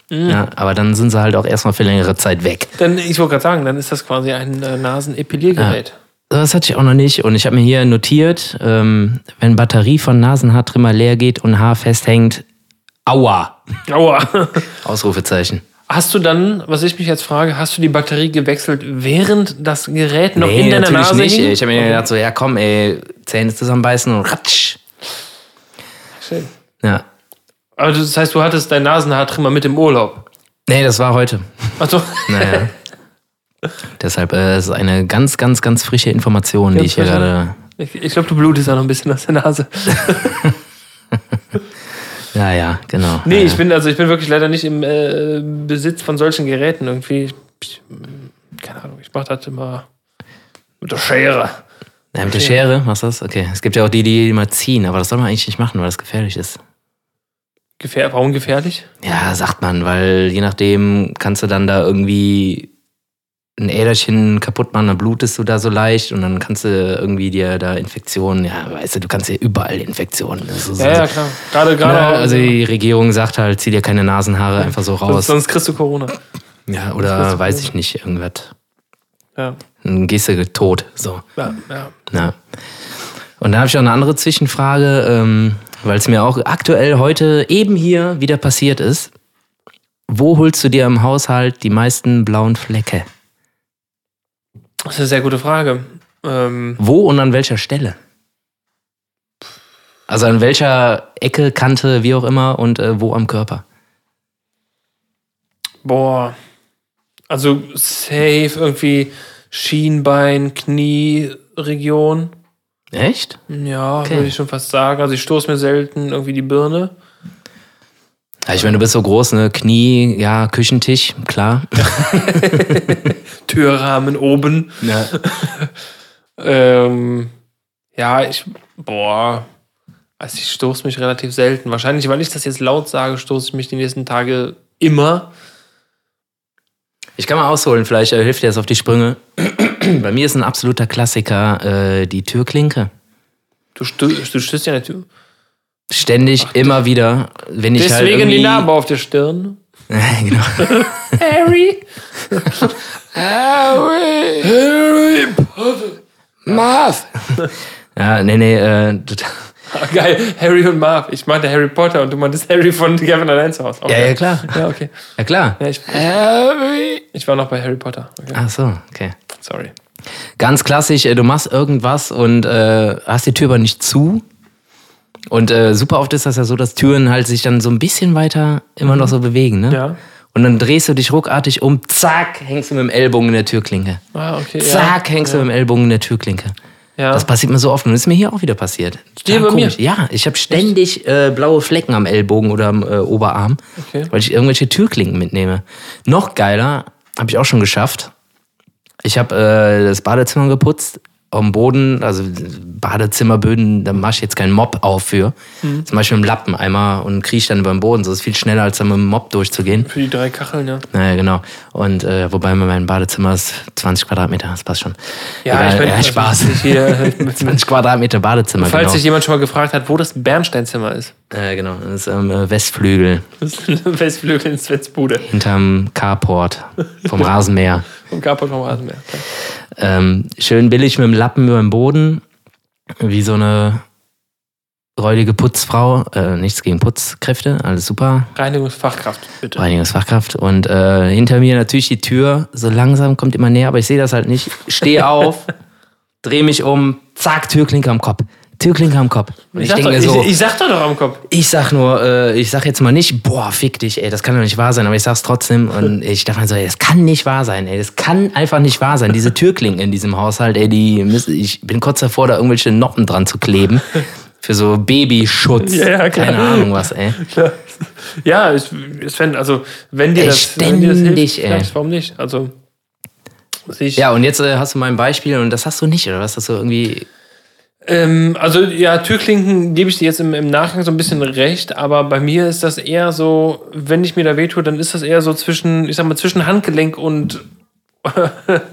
Ja, aber dann sind sie halt auch erstmal für längere Zeit weg. Dann, ich wollte gerade sagen, dann ist das quasi ein äh, Nasenepiliergerät. Das hatte ich auch noch nicht und ich habe mir hier notiert, ähm, wenn Batterie von Nasenhaartrimmer leer geht und Haar festhängt, aua! Aua! Ausrufezeichen. Hast du dann, was ich mich jetzt frage, hast du die Batterie gewechselt, während das Gerät noch in deiner natürlich Nase nicht. hing? Ich habe mir gedacht, so, ja komm, ey, Zähne zusammenbeißen und ratsch. Schön. Ja. Aber das heißt, du hattest dein Nasenhaartrimmer mit im Urlaub. Nee, das war heute. Also, Naja. Deshalb äh, ist eine ganz, ganz, ganz frische Information, die Ganz ich hier gerade. ich, ich glaube, du blutest auch noch ein bisschen aus der Nase. Ja, ja, genau. Nee, ja. ich bin, also ich bin wirklich leider nicht im äh, Besitz von solchen Geräten irgendwie. Ich, keine Ahnung, ich mache das immer mit der Schere. Ja, mit der Schere machst du das? Okay. Es gibt ja auch die, die immer ziehen, aber das soll man eigentlich nicht machen, weil das gefährlich ist. Gefähr warum gefährlich? Ja, sagt man, weil je nachdem kannst du dann da irgendwie ein Äderchen kaputt machen, dann blutest du da so leicht und dann kannst du irgendwie dir da Infektionen, ja, weißt du, du kannst ja überall Infektionen. Ist Ja, ja, klar. Gerade, gerade. Ja, auch- also die Regierung sagt halt, zieh dir keine Nasenhaare einfach so raus. sonst kriegst du Corona. Ja, oder weiß ich nicht, irgendwas. Ja, Dann gehst du tot. So. ja, ja. Ja. Und da habe ich auch eine andere Zwischenfrage, ähm, weil es mir auch aktuell heute eben hier wieder passiert ist. Wo holst du dir im Haushalt die meisten blauen Flecke? Das ist eine sehr gute Frage. Ähm, Wo und an welcher Stelle? Also an welcher Ecke, Kante, wie auch immer und äh, wo am Körper? boah. Also safe irgendwie Schienbein, Knieregion. Echt? Ja, Okay. würde ich schon fast sagen. Also ich stoße mir selten irgendwie die Birne. Ja, ich meine, du bist so groß, ne? Knie, ja, Küchentisch, klar. Türrahmen oben. Ja. Ähm, ja, ich, boah, also ich stoße mich relativ selten. Wahrscheinlich, weil ich das jetzt laut sage, stoße ich mich die nächsten Tage immer. Ich kann mal ausholen, vielleicht äh, hilft dir das auf die Sprünge. Bei mir ist ein absoluter Klassiker äh, die Türklinke. Du, stö du stößt ja an der Tür. Ständig, immer wieder, wenn ich halt Deswegen die Narbe auf der Stirn. genau. Harry. Harry. Harry Potter. Marv! ja, nee, nee, äh, total- Ah, geil, Harry und Marv. Ich meinte Harry Potter und du meintest Harry von Gavin allein zu Hause. ja, ja, klar. Ja, okay. Ja, klar. Ja, ich, Harry. Ich war noch bei Harry Potter. Okay. Ach so, okay. Sorry. Ganz klassisch, äh, du machst irgendwas und äh, hast die Tür aber nicht zu. Und äh, super oft ist das ja so, dass Türen halt sich dann so ein bisschen weiter immer noch so bewegen, ne? Ja. Und dann drehst du dich ruckartig um, zack, hängst du mit dem Ellbogen in der Türklinke. Ah, okay. Zack, ja. hängst du mit dem Ellbogen in der Türklinke. Ja. Das passiert mir so oft und das ist mir hier auch wieder passiert. Dir bei mir? Ja, ich habe ständig äh, blaue Flecken am Ellbogen oder am äh, Oberarm, Okay. weil ich irgendwelche Türklinken mitnehme. Noch geiler, habe ich auch schon geschafft. Ich habe äh, das Badezimmer geputzt am Boden, also Badezimmerböden, da mache ich jetzt keinen Mob auf für. Mhm. Zum Beispiel im Lappen einmal und kriech dann über den Boden. So ist viel schneller, als dann mit dem Mob durchzugehen. Für die drei Kacheln, ja. Naja, genau. Und äh, wobei mein Badezimmer ist 20 Quadratmeter, das passt schon. Ja, Egal, ich bin- ja, also, Spaß. ich hier- 20 Quadratmeter Badezimmer, Falls genau. sich jemand schon mal gefragt hat, wo das Bernsteinzimmer ist. Äh, genau, das ist ähm, äh, Westflügel, Das ist Westflügel in Svens Bude. hinterm Carport vom Rasenmäher. Vom Carport vom Rasenmäher. Ähm, schön billig mit dem Lappen über dem Boden, wie so eine räudige Putzfrau. Äh, nichts gegen Putzkräfte, alles super. Reinigungsfachkraft, bitte. Reinigungsfachkraft. Und äh, hinter mir natürlich die Tür. So langsam kommt immer näher, aber ich sehe das halt nicht. Stehe auf, drehe mich um, zack, Türklinke am Kopf. Türklinke am Kopf. Und ich, sag denke doch, so, ich, ich sag doch noch am Kopf. ich sag nur, äh, ich sag jetzt mal nicht, boah, fick dich, ey, das kann doch nicht wahr sein, aber ich sag's trotzdem und ich dachte mir so, ey, das kann nicht wahr sein, ey, das kann einfach nicht wahr sein. Diese Türklinken in diesem Haushalt, ey, die müssen, ich bin kurz davor, da irgendwelche Noppen dran zu kleben. Für so Babyschutz. Ja, ja, klar. Keine Ahnung was, ey. Klar. Ja, ich, ich fänd, also wenn dir Ey, das, wenn dir das ständig, hilft, ey. warum nicht? Also ich. Ja, und jetzt äh, hast du mein Beispiel und das hast du nicht, oder was? Hast du irgendwie. Ähm, also ja, Türklinken gebe ich dir jetzt im, im Nachgang so ein bisschen recht, aber bei mir ist das eher so, wenn ich mir da wehtue, dann ist das eher so zwischen, ich sag mal, zwischen Handgelenk und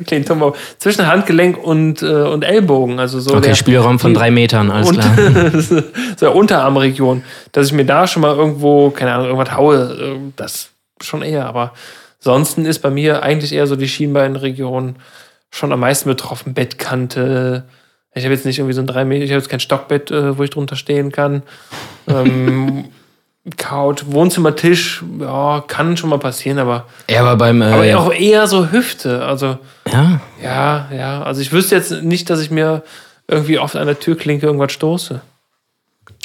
klingt dumm, zwischen Handgelenk und, äh, und Ellbogen. Also so Okay, der, Spielraum von drei Metern, alles und klar. so Unterarmregion, dass ich mir da schon mal irgendwo, keine Ahnung, irgendwas haue, äh, das schon eher, aber ansonsten ist bei mir eigentlich eher so die Schienbeinregion schon am meisten betroffen. Bettkante. Ich habe jetzt nicht irgendwie so ein drei Meter, ich habe jetzt kein Stockbett, äh, wo ich drunter stehen kann. Ähm, Couch, Wohnzimmertisch, ja, kann schon mal passieren, aber, Ja, aber beim. Äh, aber auch eher so Hüfte. Also, ja, ja, ja. Also ich wüsste jetzt nicht, dass ich mir irgendwie oft an der Türklinke irgendwas stoße.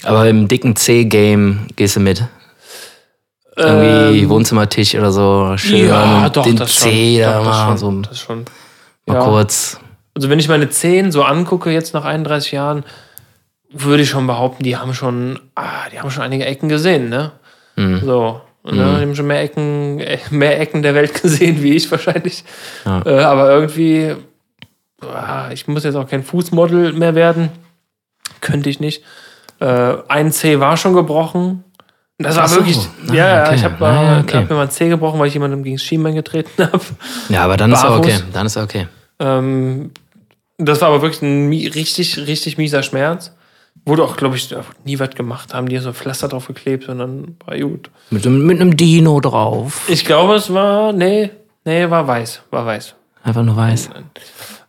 aber im dicken C-Game gehst du mit. Irgendwie Ähm, Wohnzimmertisch oder so. Schön ja, doch, den das C schon. da Doch, mal das schon. so Das schon. mal Ja. kurz. Also wenn ich meine Zehen so angucke, jetzt nach 31 Jahren, würde ich schon behaupten, die haben schon, ah, die haben schon einige Ecken gesehen, ne? Mhm. So. Ne? Die haben schon mehr Ecken, äh, mehr Ecken der Welt gesehen, wie ich wahrscheinlich. Ja. Äh, aber irgendwie, ah, ich muss jetzt auch kein Fußmodel mehr werden. Könnte ich nicht. Äh, ein C war schon gebrochen. Das war so. wirklich, Ah, ja, ja, okay. ich habe Ah, okay. hab mir mal ein C gebrochen, weil ich jemandem gegen das Schienbein getreten habe. Ja, aber dann ist er Barfuß. okay. Dann ist er okay. Ähm, das war aber wirklich ein richtig, richtig mieser Schmerz. Wurde auch, glaube ich, nie was gemacht haben, die so ein Pflaster drauf geklebt und dann war gut. Mit, einem- mit einem Dino drauf. Ich glaube, es war, nee, nee, war weiß, war weiß. Einfach nur weiß.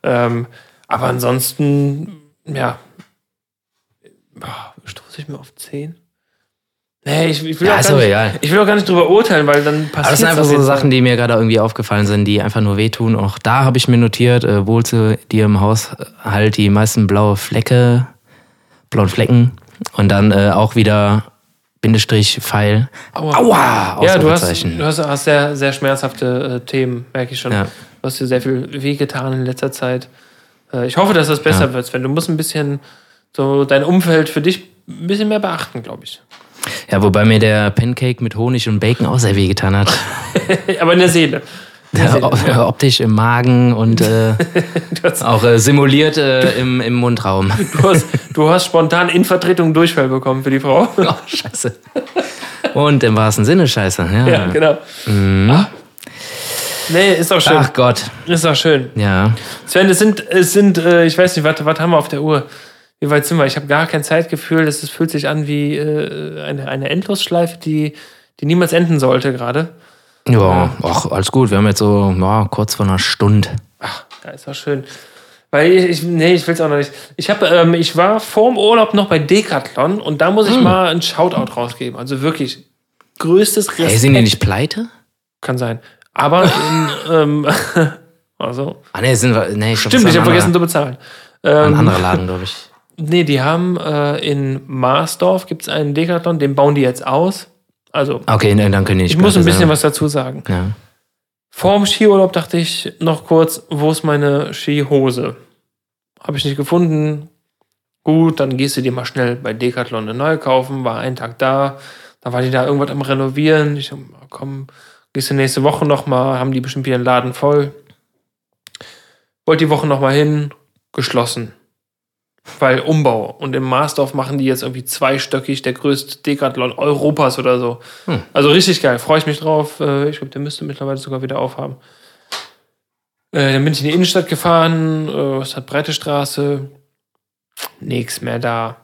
Ähm, aber ansonsten, ja, stoße ich mir auf 10? Nee, ich, ich, will Ja, auch ist nicht, egal. ich will auch gar nicht drüber urteilen, weil dann passiert Aber das sind einfach so Sachen, die mir gerade irgendwie aufgefallen sind, die einfach nur wehtun. Auch da habe ich mir notiert, äh, wohl zu dir im Haushalt die meisten blaue Flecke, blauen Flecken und dann äh, auch wieder Bindestrich, Pfeil. Aua. Aua! Ja, du hast, du hast, hast sehr, sehr schmerzhafte äh, Themen, merke ich schon. Ja. Du hast dir sehr viel wehgetan in letzter Zeit. Äh, ich hoffe, dass das besser Ja. wird, Sven. Du musst ein bisschen so dein Umfeld für dich ein bisschen mehr beachten, glaube ich. Ja, wobei mir der Pancake mit Honig und Bacon auch sehr wehgetan hat. Aber in der Seele. Ja, op- optisch im Magen und äh, auch äh, simuliert äh, im, im Mundraum. du, hast, du hast spontan in Vertretung Durchfall bekommen für die Frau. Oh, scheiße. Und im wahrsten Sinne scheiße. Ja. ja, genau. Ah. Nee, ist auch schön. Ach Gott. Ist auch schön. Ja. Sven, es sind, es sind, äh, ich weiß nicht, was, was haben wir auf der Uhr? Wie weit sind wir? Ich habe gar kein Zeitgefühl. Es fühlt sich an wie äh, eine, eine Endlosschleife, die, die niemals enden sollte gerade. Ja, ach, alles gut. Wir haben jetzt so ja, kurz vor einer Stunde. Ach, ja, ist auch schön. Weil ich, ich nee, ich will es auch noch nicht. Ich, hab, ähm, ich war vorm Urlaub noch bei Decathlon und da muss ich mal einen Shoutout rausgeben. Also wirklich größtes Respekt. Ey, sind die nicht pleite? Kann sein. Aber in, ähm, also, Ah, nee, sind wir. Nee, ich stimmt, ich habe ein vergessen zu bezahlen. Ein Ähm, anderer Laden, glaube ich. Nee, die haben äh, in Marsdorf gibt es einen Decathlon, den bauen die jetzt aus. Also, Okay, nee, dann können nicht ich muss ein bisschen sein. was dazu sagen. Ja. Vor dem Skiurlaub dachte ich noch kurz, wo ist meine Skihose? Habe ich nicht gefunden. Gut, dann gehst du dir mal schnell bei Decathlon eine neue kaufen. War einen Tag da. Da war die da irgendwas am Renovieren. Ich komm, gehst du nächste Woche noch mal. Haben die bestimmt wieder den Laden voll. Wollte die Woche noch mal hin. Geschlossen. Weil Umbau. Und im Marsdorf machen die jetzt irgendwie zweistöckig der größte Decathlon Europas oder so. Hm. Also richtig geil. Freue ich mich drauf. Äh, Ich glaube, der müsste mittlerweile sogar wieder aufhaben. Äh, Dann bin ich in die Innenstadt gefahren. äh, Es hat breite Straße. Nix mehr da.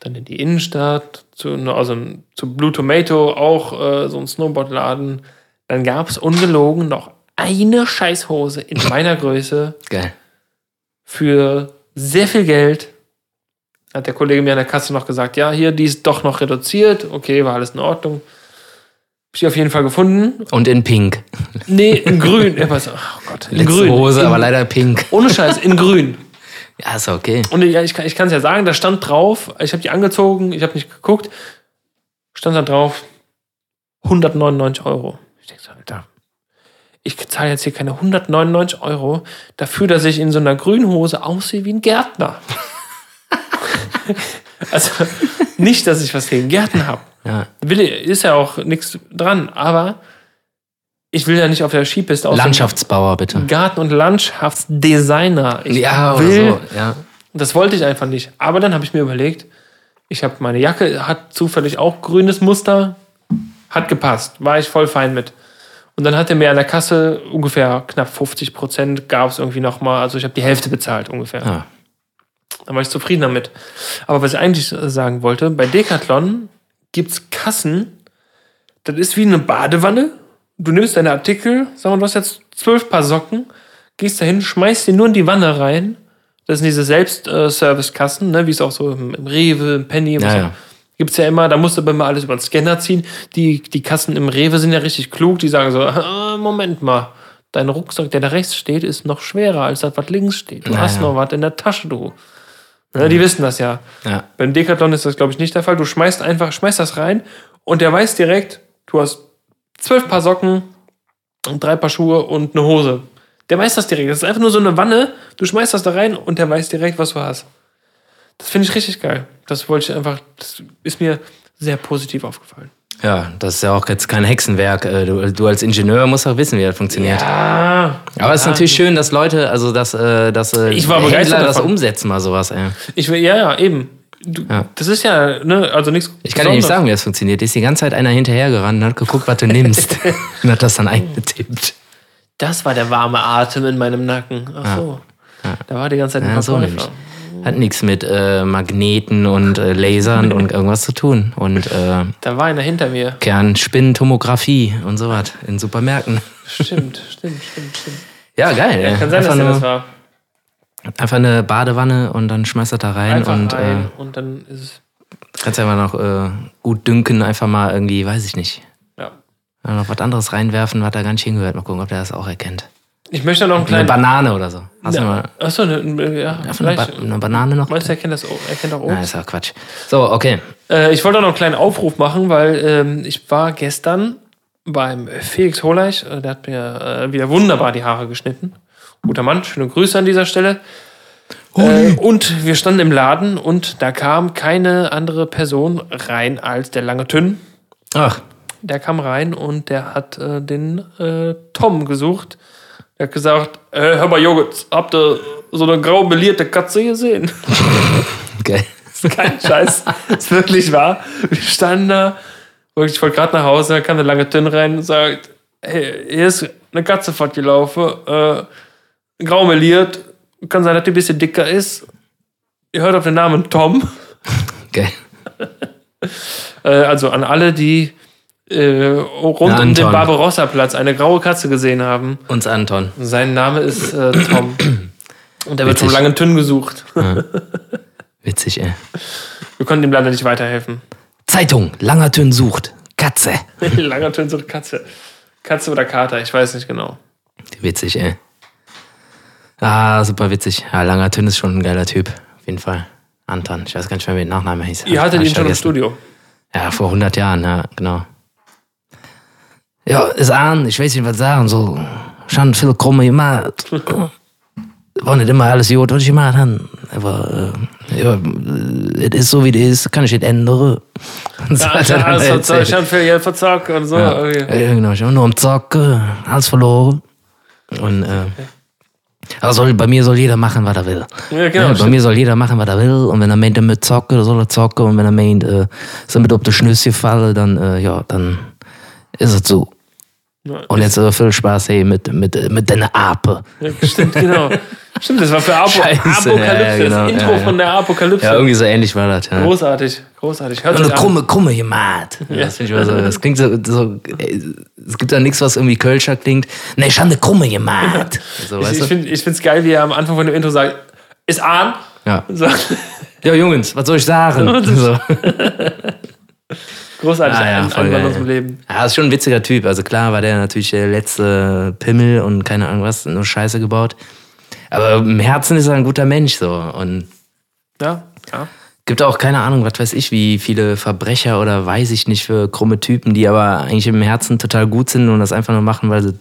Dann in die Innenstadt. Zu, also zu Blue Tomato, auch äh, so ein Snowboardladen. Dann gab es ungelogen noch eine Scheißhose in meiner Größe Geil. für sehr viel Geld. Hat der Kollege mir an der Kasse noch gesagt, ja, hier, die ist doch noch reduziert. Okay, war alles in Ordnung. Hab ich auf jeden Fall gefunden. Und in Pink. Nee, in grün. Ja, was, oh Gott, in Letzte grün. Hose, in, aber leider Pink. Ohne Scheiß, in grün. Ja, ist okay. Und ich, kann- ich kann es ja sagen, da stand drauf, ich habe die angezogen, ich habe nicht geguckt, stand da drauf 199 Euro. Ich denke so, Alter, ich zahle jetzt hier keine 199 Euro dafür, dass ich in so einer grünen Hose aussehe wie ein Gärtner. also nicht, dass ich was gegen Gärten habe. Ja. Will, ist ja auch nichts dran, aber ich will ja nicht auf der Skipiste aussehen. Landschaftsbauer, bitte. Garten- und Landschaftsdesigner. Ich Ja, oder will so. Ja. das wollte ich einfach nicht. Aber dann habe ich mir überlegt, ich habe meine Jacke, hat zufällig auch grünes Muster, hat gepasst, war ich voll fein mit. Und dann hat er mir an der Kasse ungefähr knapp 50 Prozent gab es irgendwie nochmal, also ich habe die Hälfte bezahlt ungefähr. Ah. Da war ich zufrieden damit. Aber was ich eigentlich sagen wollte, bei Decathlon gibt es Kassen, das ist wie eine Badewanne. Du nimmst deine Artikel, sagen wir, du hast jetzt zwölf Paar Socken, gehst dahin, schmeißt die nur in die Wanne rein. Das sind diese Selbst-Service-Kassen, ne, wie es auch so im, Rewe, im Penny, Ja, was ja. Gibt's ja immer, da musst du aber immer alles über den Scanner ziehen. Die, die Kassen im Rewe sind ja richtig klug, die sagen so, ah, Moment mal, dein Rucksack, der da rechts steht, ist noch schwerer als das, was links steht. Du Ja, hast noch was in der Tasche, du. Ne, die wissen das ja. Ja. Beim Decathlon ist das, glaube ich, nicht der Fall. Du schmeißt einfach, schmeißt das rein und der weiß direkt, du hast zwölf Paar Socken und drei Paar Schuhe und eine Hose. Der weiß das direkt. Das ist einfach nur so eine Wanne. Du schmeißt das da rein und der weiß direkt, was du hast. Das finde ich richtig geil. Das wollte ich einfach, das ist mir sehr positiv aufgefallen. ja, das ist ja auch jetzt kein Hexenwerk. Äh, Du, du als Ingenieur musst auch wissen, wie das funktioniert. Ah, Aber es ist natürlich schön, dass Leute, also dass, äh, dass äh, Ich war Händler das davon. umsetzen, mal sowas. Ey. ich will, ja, ja, eben. Du, Ja. Das ist ja, ne, also nichts. Ich kann dir nicht sagen, wie das funktioniert. Ist die ganze Zeit einer hinterhergerannt und hat geguckt, was du nimmst. und hat das dann eingetippt. Das war der warme Atem in meinem Nacken. Ach so. Da war die ganze Zeit ein Ja, so nämlich. Hat nichts mit äh, Magneten und äh, Lasern und irgendwas zu tun. Und äh, Da war einer hinter mir. Kernspintomographie und sowas in Supermärkten. Stimmt, stimmt, stimmt, stimmt. Ja, geil. ey. Kann sein, dass einfach, der nur, das war. einfach eine Badewanne und dann schmeißt er da rein Einfach und rein und dann ist es. äh, kannst einfach noch äh, gut dünken, einfach mal irgendwie, weiß ich nicht. Ja. Äh, Noch was anderes reinwerfen, was da gar nicht hingehört. Mal gucken, ob der das auch erkennt. Ich möchte noch einen Eine kleinen. Banane oder so. Hast du mal Achso, ne, ne, ja, einfach eine, vielleicht. ba eine Banane noch? Meinst du, er kennt das auch? Er kennt auch Nein, Obst? ist ja Quatsch. So, okay. Äh, ich wollte auch noch einen kleinen Aufruf machen, weil ähm, ich war gestern beim Felix Holeich. Äh, der hat mir äh, wieder wunderbar die Haare geschnitten. Guter Mann, schöne Grüße an dieser Stelle. Äh, und wir standen im Laden und da kam keine andere Person rein als der lange Tünn. Ach, Der kam rein und der hat äh, den äh, Tom gesucht. Der hat gesagt, äh, hör mal Joghurt, habt ihr so eine grau melierte Katze gesehen? okay. Kein Scheiß. Das ist wirklich wahr. Wir standen da, wirklich, ich wollte gerade nach Hause, da kam der lange Tünn rein und sagt, hey, hier ist eine Katze fortgelaufen, äh, grau meliert, kann sein, dass die ein bisschen dicker ist. Ihr hört auf den Namen Tom. Okay. Äh, also an alle, die äh, rund Na, um den. Barbarossa-Platz eine graue Katze gesehen haben. Uns Anton. Sein Name ist äh, Tom. Und der wird Witzig. langen Tünn gesucht. Witzig, ey. Wir konnten ihm leider nicht weiterhelfen. Zeitung, Langertön sucht. Katze. Langer Tünn sucht Katze. Katze oder Kater, ich weiß nicht genau. Witzig, ey. Ah, super witzig. Ja, Langertön ist schon ein geiler Typ. Auf jeden Fall. Anton. Ich weiß gar nicht mehr, wie der Nachname hieß. Ihr hattet ihn schon im. Studio. Ja, vor 100 Jahren, ja, genau. Ja, ist an, ich weiß nicht, was sagen soll. Schon viel krumme gemacht. War nicht immer alles gut, was ich gemacht habe. Aber, äh, ja, es ist so, wie es ist, kann ich nicht ändern. Ja, ich habe viel Geld verzockt und so. Ja, Okay. ja, genau, ich war nur am Zocken, alles verloren. Und, äh, also bei mir soll jeder machen, was er will. Ja, genau. Ja, bei stimmt. mir soll jeder machen, was er will. Und wenn er meint, er mit zocken, dann soll er zocken. Und wenn er meint, äh, so mit auf die Schnüsse fallen, dann, äh, ja, dann ist es so. Ja, Und jetzt äh, viel Spaß hey, mit, mit, mit deiner Ape. ja, stimmt, genau. Stimmt, das war für Apo Scheiße, Apokalypse, ja, ja, genau, das Intro von der Apokalypse. Ja, irgendwie so ähnlich war das. Ja. großartig, großartig. Hört Und eine krumme, krumme gemacht. Ja. Das, ich so, das klingt so, so es gibt da nichts, was irgendwie Kölscher klingt. Nee, ich habe eine krumme gemacht. So, Ich, ich finde es geil, wie er am Anfang von dem Intro sagt, ist an. Ja. So, ja, Jungs, was soll ich sagen? So. Großartig, Ah, ja, geil. aus dem Leben. Ja, ist schon ein witziger Typ. Also klar war der natürlich der letzte Pimmel und keine Ahnung was, nur Scheiße gebaut. Aber im Herzen ist er ein guter Mensch so. Und Ja, ja. gibt auch keine Ahnung, was weiß ich, wie viele Verbrecher oder weiß ich nicht für krumme Typen, die aber eigentlich im Herzen total gut sind und das einfach nur machen, weil sie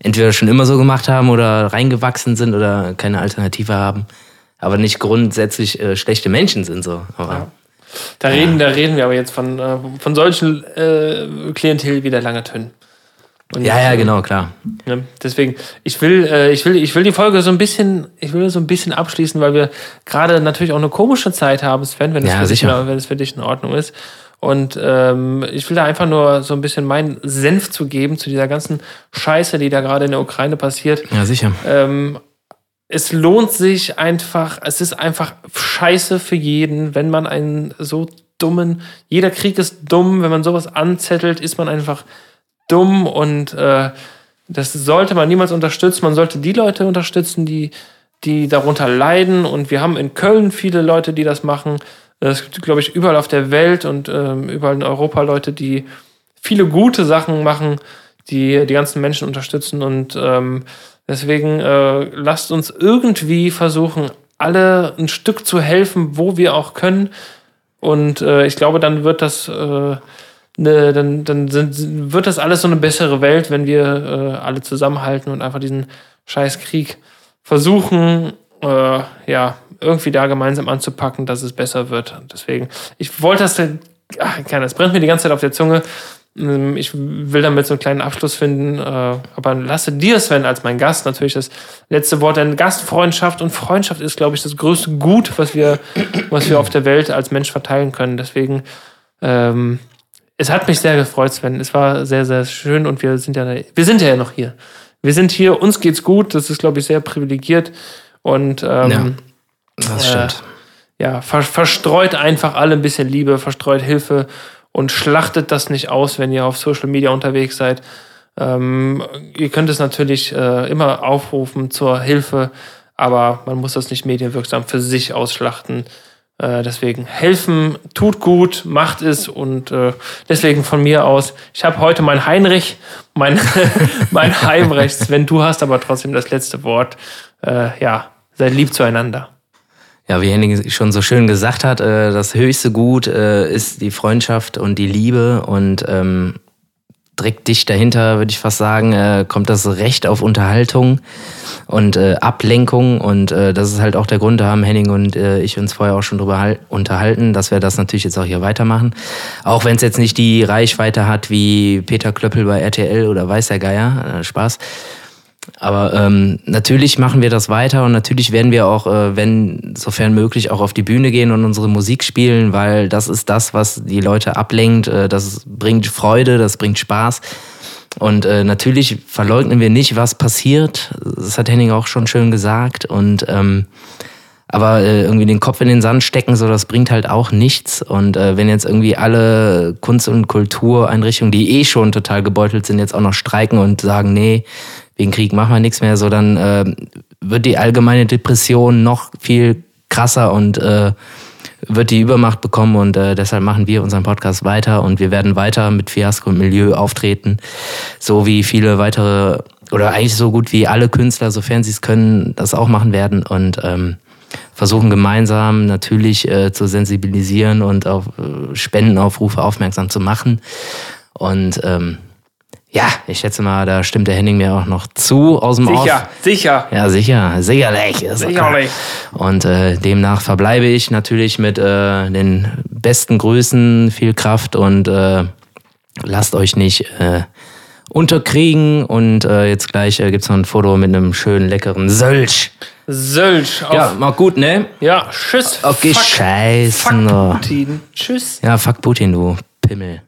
entweder schon immer so gemacht haben oder reingewachsen sind oder keine Alternative haben. Aber nicht grundsätzlich äh, schlechte Menschen sind so. Aber Da reden, da reden wir aber jetzt von, äh, von solchen äh, Klientel wie der Lange Tönn. Und, ja, ja, genau, klar. Ne? Deswegen, ich will, äh, ich will, ich will die Folge so ein bisschen, ich will so ein bisschen abschließen, weil wir gerade natürlich auch eine komische Zeit haben, Sven, wenn es Ja, für, dich, sicher. wenn es für dich in Ordnung ist. Und ähm, ich will da einfach nur so ein bisschen meinen Senf zu geben zu dieser ganzen Scheiße, die da gerade in der Ukraine passiert. Ja, sicher. Ähm, es lohnt sich einfach, es ist einfach scheiße für jeden, wenn man einen so dummen, jeder Krieg ist dumm, wenn man sowas anzettelt, ist man einfach dumm und äh, das sollte man niemals unterstützen. Man sollte die Leute unterstützen, die, die darunter leiden und wir haben in Köln viele Leute, die das machen. Es gibt, glaube ich, überall auf der Welt und ähm, überall in Europa Leute, die viele gute Sachen machen, die die ganzen Menschen unterstützen und ähm, deswegen äh, lasst uns irgendwie versuchen, alle ein Stück zu helfen, wo wir auch können. Und äh, ich glaube, dann wird das, äh, ne, dann, dann sind, wird das alles so eine bessere Welt, wenn wir äh, alle zusammenhalten und einfach diesen scheiß Krieg versuchen, äh, ja, irgendwie da gemeinsam anzupacken, dass es besser wird. Deswegen, ich wollte das, ach, keine, das brennt mir die ganze Zeit auf der Zunge. Ähm, Ich will damit so einen kleinen Abschluss finden, äh, aber lasse dir, Sven, als mein Gast natürlich das letzte Wort. Denn Gastfreundschaft und Freundschaft ist, glaube ich, das größte Gut, was wir, was wir auf der Welt als Mensch verteilen können. Deswegen, ähm, es hat mich sehr gefreut, Sven. Es war sehr, sehr schön und wir sind ja, wir sind ja noch hier. Wir sind hier, uns geht's gut. Das ist, glaube ich, sehr privilegiert und ähm, Ja. Das Äh, stimmt. ja, ver verstreut einfach alle ein bisschen Liebe, verstreut Hilfe und schlachtet das nicht aus, wenn ihr auf Social Media unterwegs seid. Ähm, ihr könnt es natürlich äh, immer aufrufen zur Hilfe, aber man muss das nicht medienwirksam für sich ausschlachten. Äh, deswegen helfen, tut gut, macht es und äh, deswegen von mir aus, ich habe heute mein Heinrich, mein, mein Heimrecht, wenn du hast aber trotzdem das letzte Wort. Äh, ja, seid lieb zueinander. Ja, wie Henning schon so schön gesagt hat, äh, das höchste Gut äh, ist die Freundschaft und die Liebe und ähm, direkt dicht dahinter, würde ich fast sagen, äh, kommt das Recht auf Unterhaltung und äh, Ablenkung und äh, das ist halt auch der Grund, da haben Henning und äh, ich uns vorher auch schon drüber hal- unterhalten, dass wir das natürlich jetzt auch hier weitermachen. Auch wenn es jetzt nicht die Reichweite hat wie Peter Klöppel bei RTL oder weiß der Geier, äh, Spaß. Aber ähm, natürlich machen wir das weiter und natürlich werden wir auch, äh, wenn sofern möglich, auch auf die Bühne gehen und unsere Musik spielen, weil das ist das, was die Leute ablenkt. Äh, das bringt Freude, das bringt Spaß. Und äh, natürlich verleugnen wir nicht, was passiert. Das hat Henning auch schon schön gesagt. Und ähm, aber äh, irgendwie den Kopf in den Sand stecken, so das bringt halt auch nichts. Und äh, wenn jetzt irgendwie alle Kunst- und Kultureinrichtungen, die eh schon total gebeutelt sind, jetzt auch noch streiken und sagen, nee, wegen Krieg machen wir nichts mehr, so dann äh, wird die allgemeine Depression noch viel krasser und äh, wird die Übermacht bekommen und äh, deshalb machen wir unseren Podcast weiter und wir werden weiter mit Fiasko und Milieu auftreten, so wie viele weitere oder eigentlich so gut wie alle Künstler, sofern sie es können, das auch machen werden und ähm, versuchen gemeinsam natürlich äh, zu sensibilisieren und auf äh, Spendenaufrufe aufmerksam zu machen und ähm, ja, ich schätze mal, da stimmt der Henning mir auch noch zu aus dem Off. Sicher, sicher. Ja, sicher, sicherlich. ist. Sicherlich. Und äh, demnach verbleibe ich natürlich mit äh, den besten Grüßen, viel Kraft und äh, lasst euch nicht äh, unterkriegen. Und äh, jetzt gleich äh, gibt's noch ein Foto mit einem schönen, leckeren Sölch. Sölch. Auf, Ja, mal gut, ne? ja, tschüss. Okay, Fuck, scheiße. fuck Putin. Tschüss. Ja, fuck Putin, du Pimmel.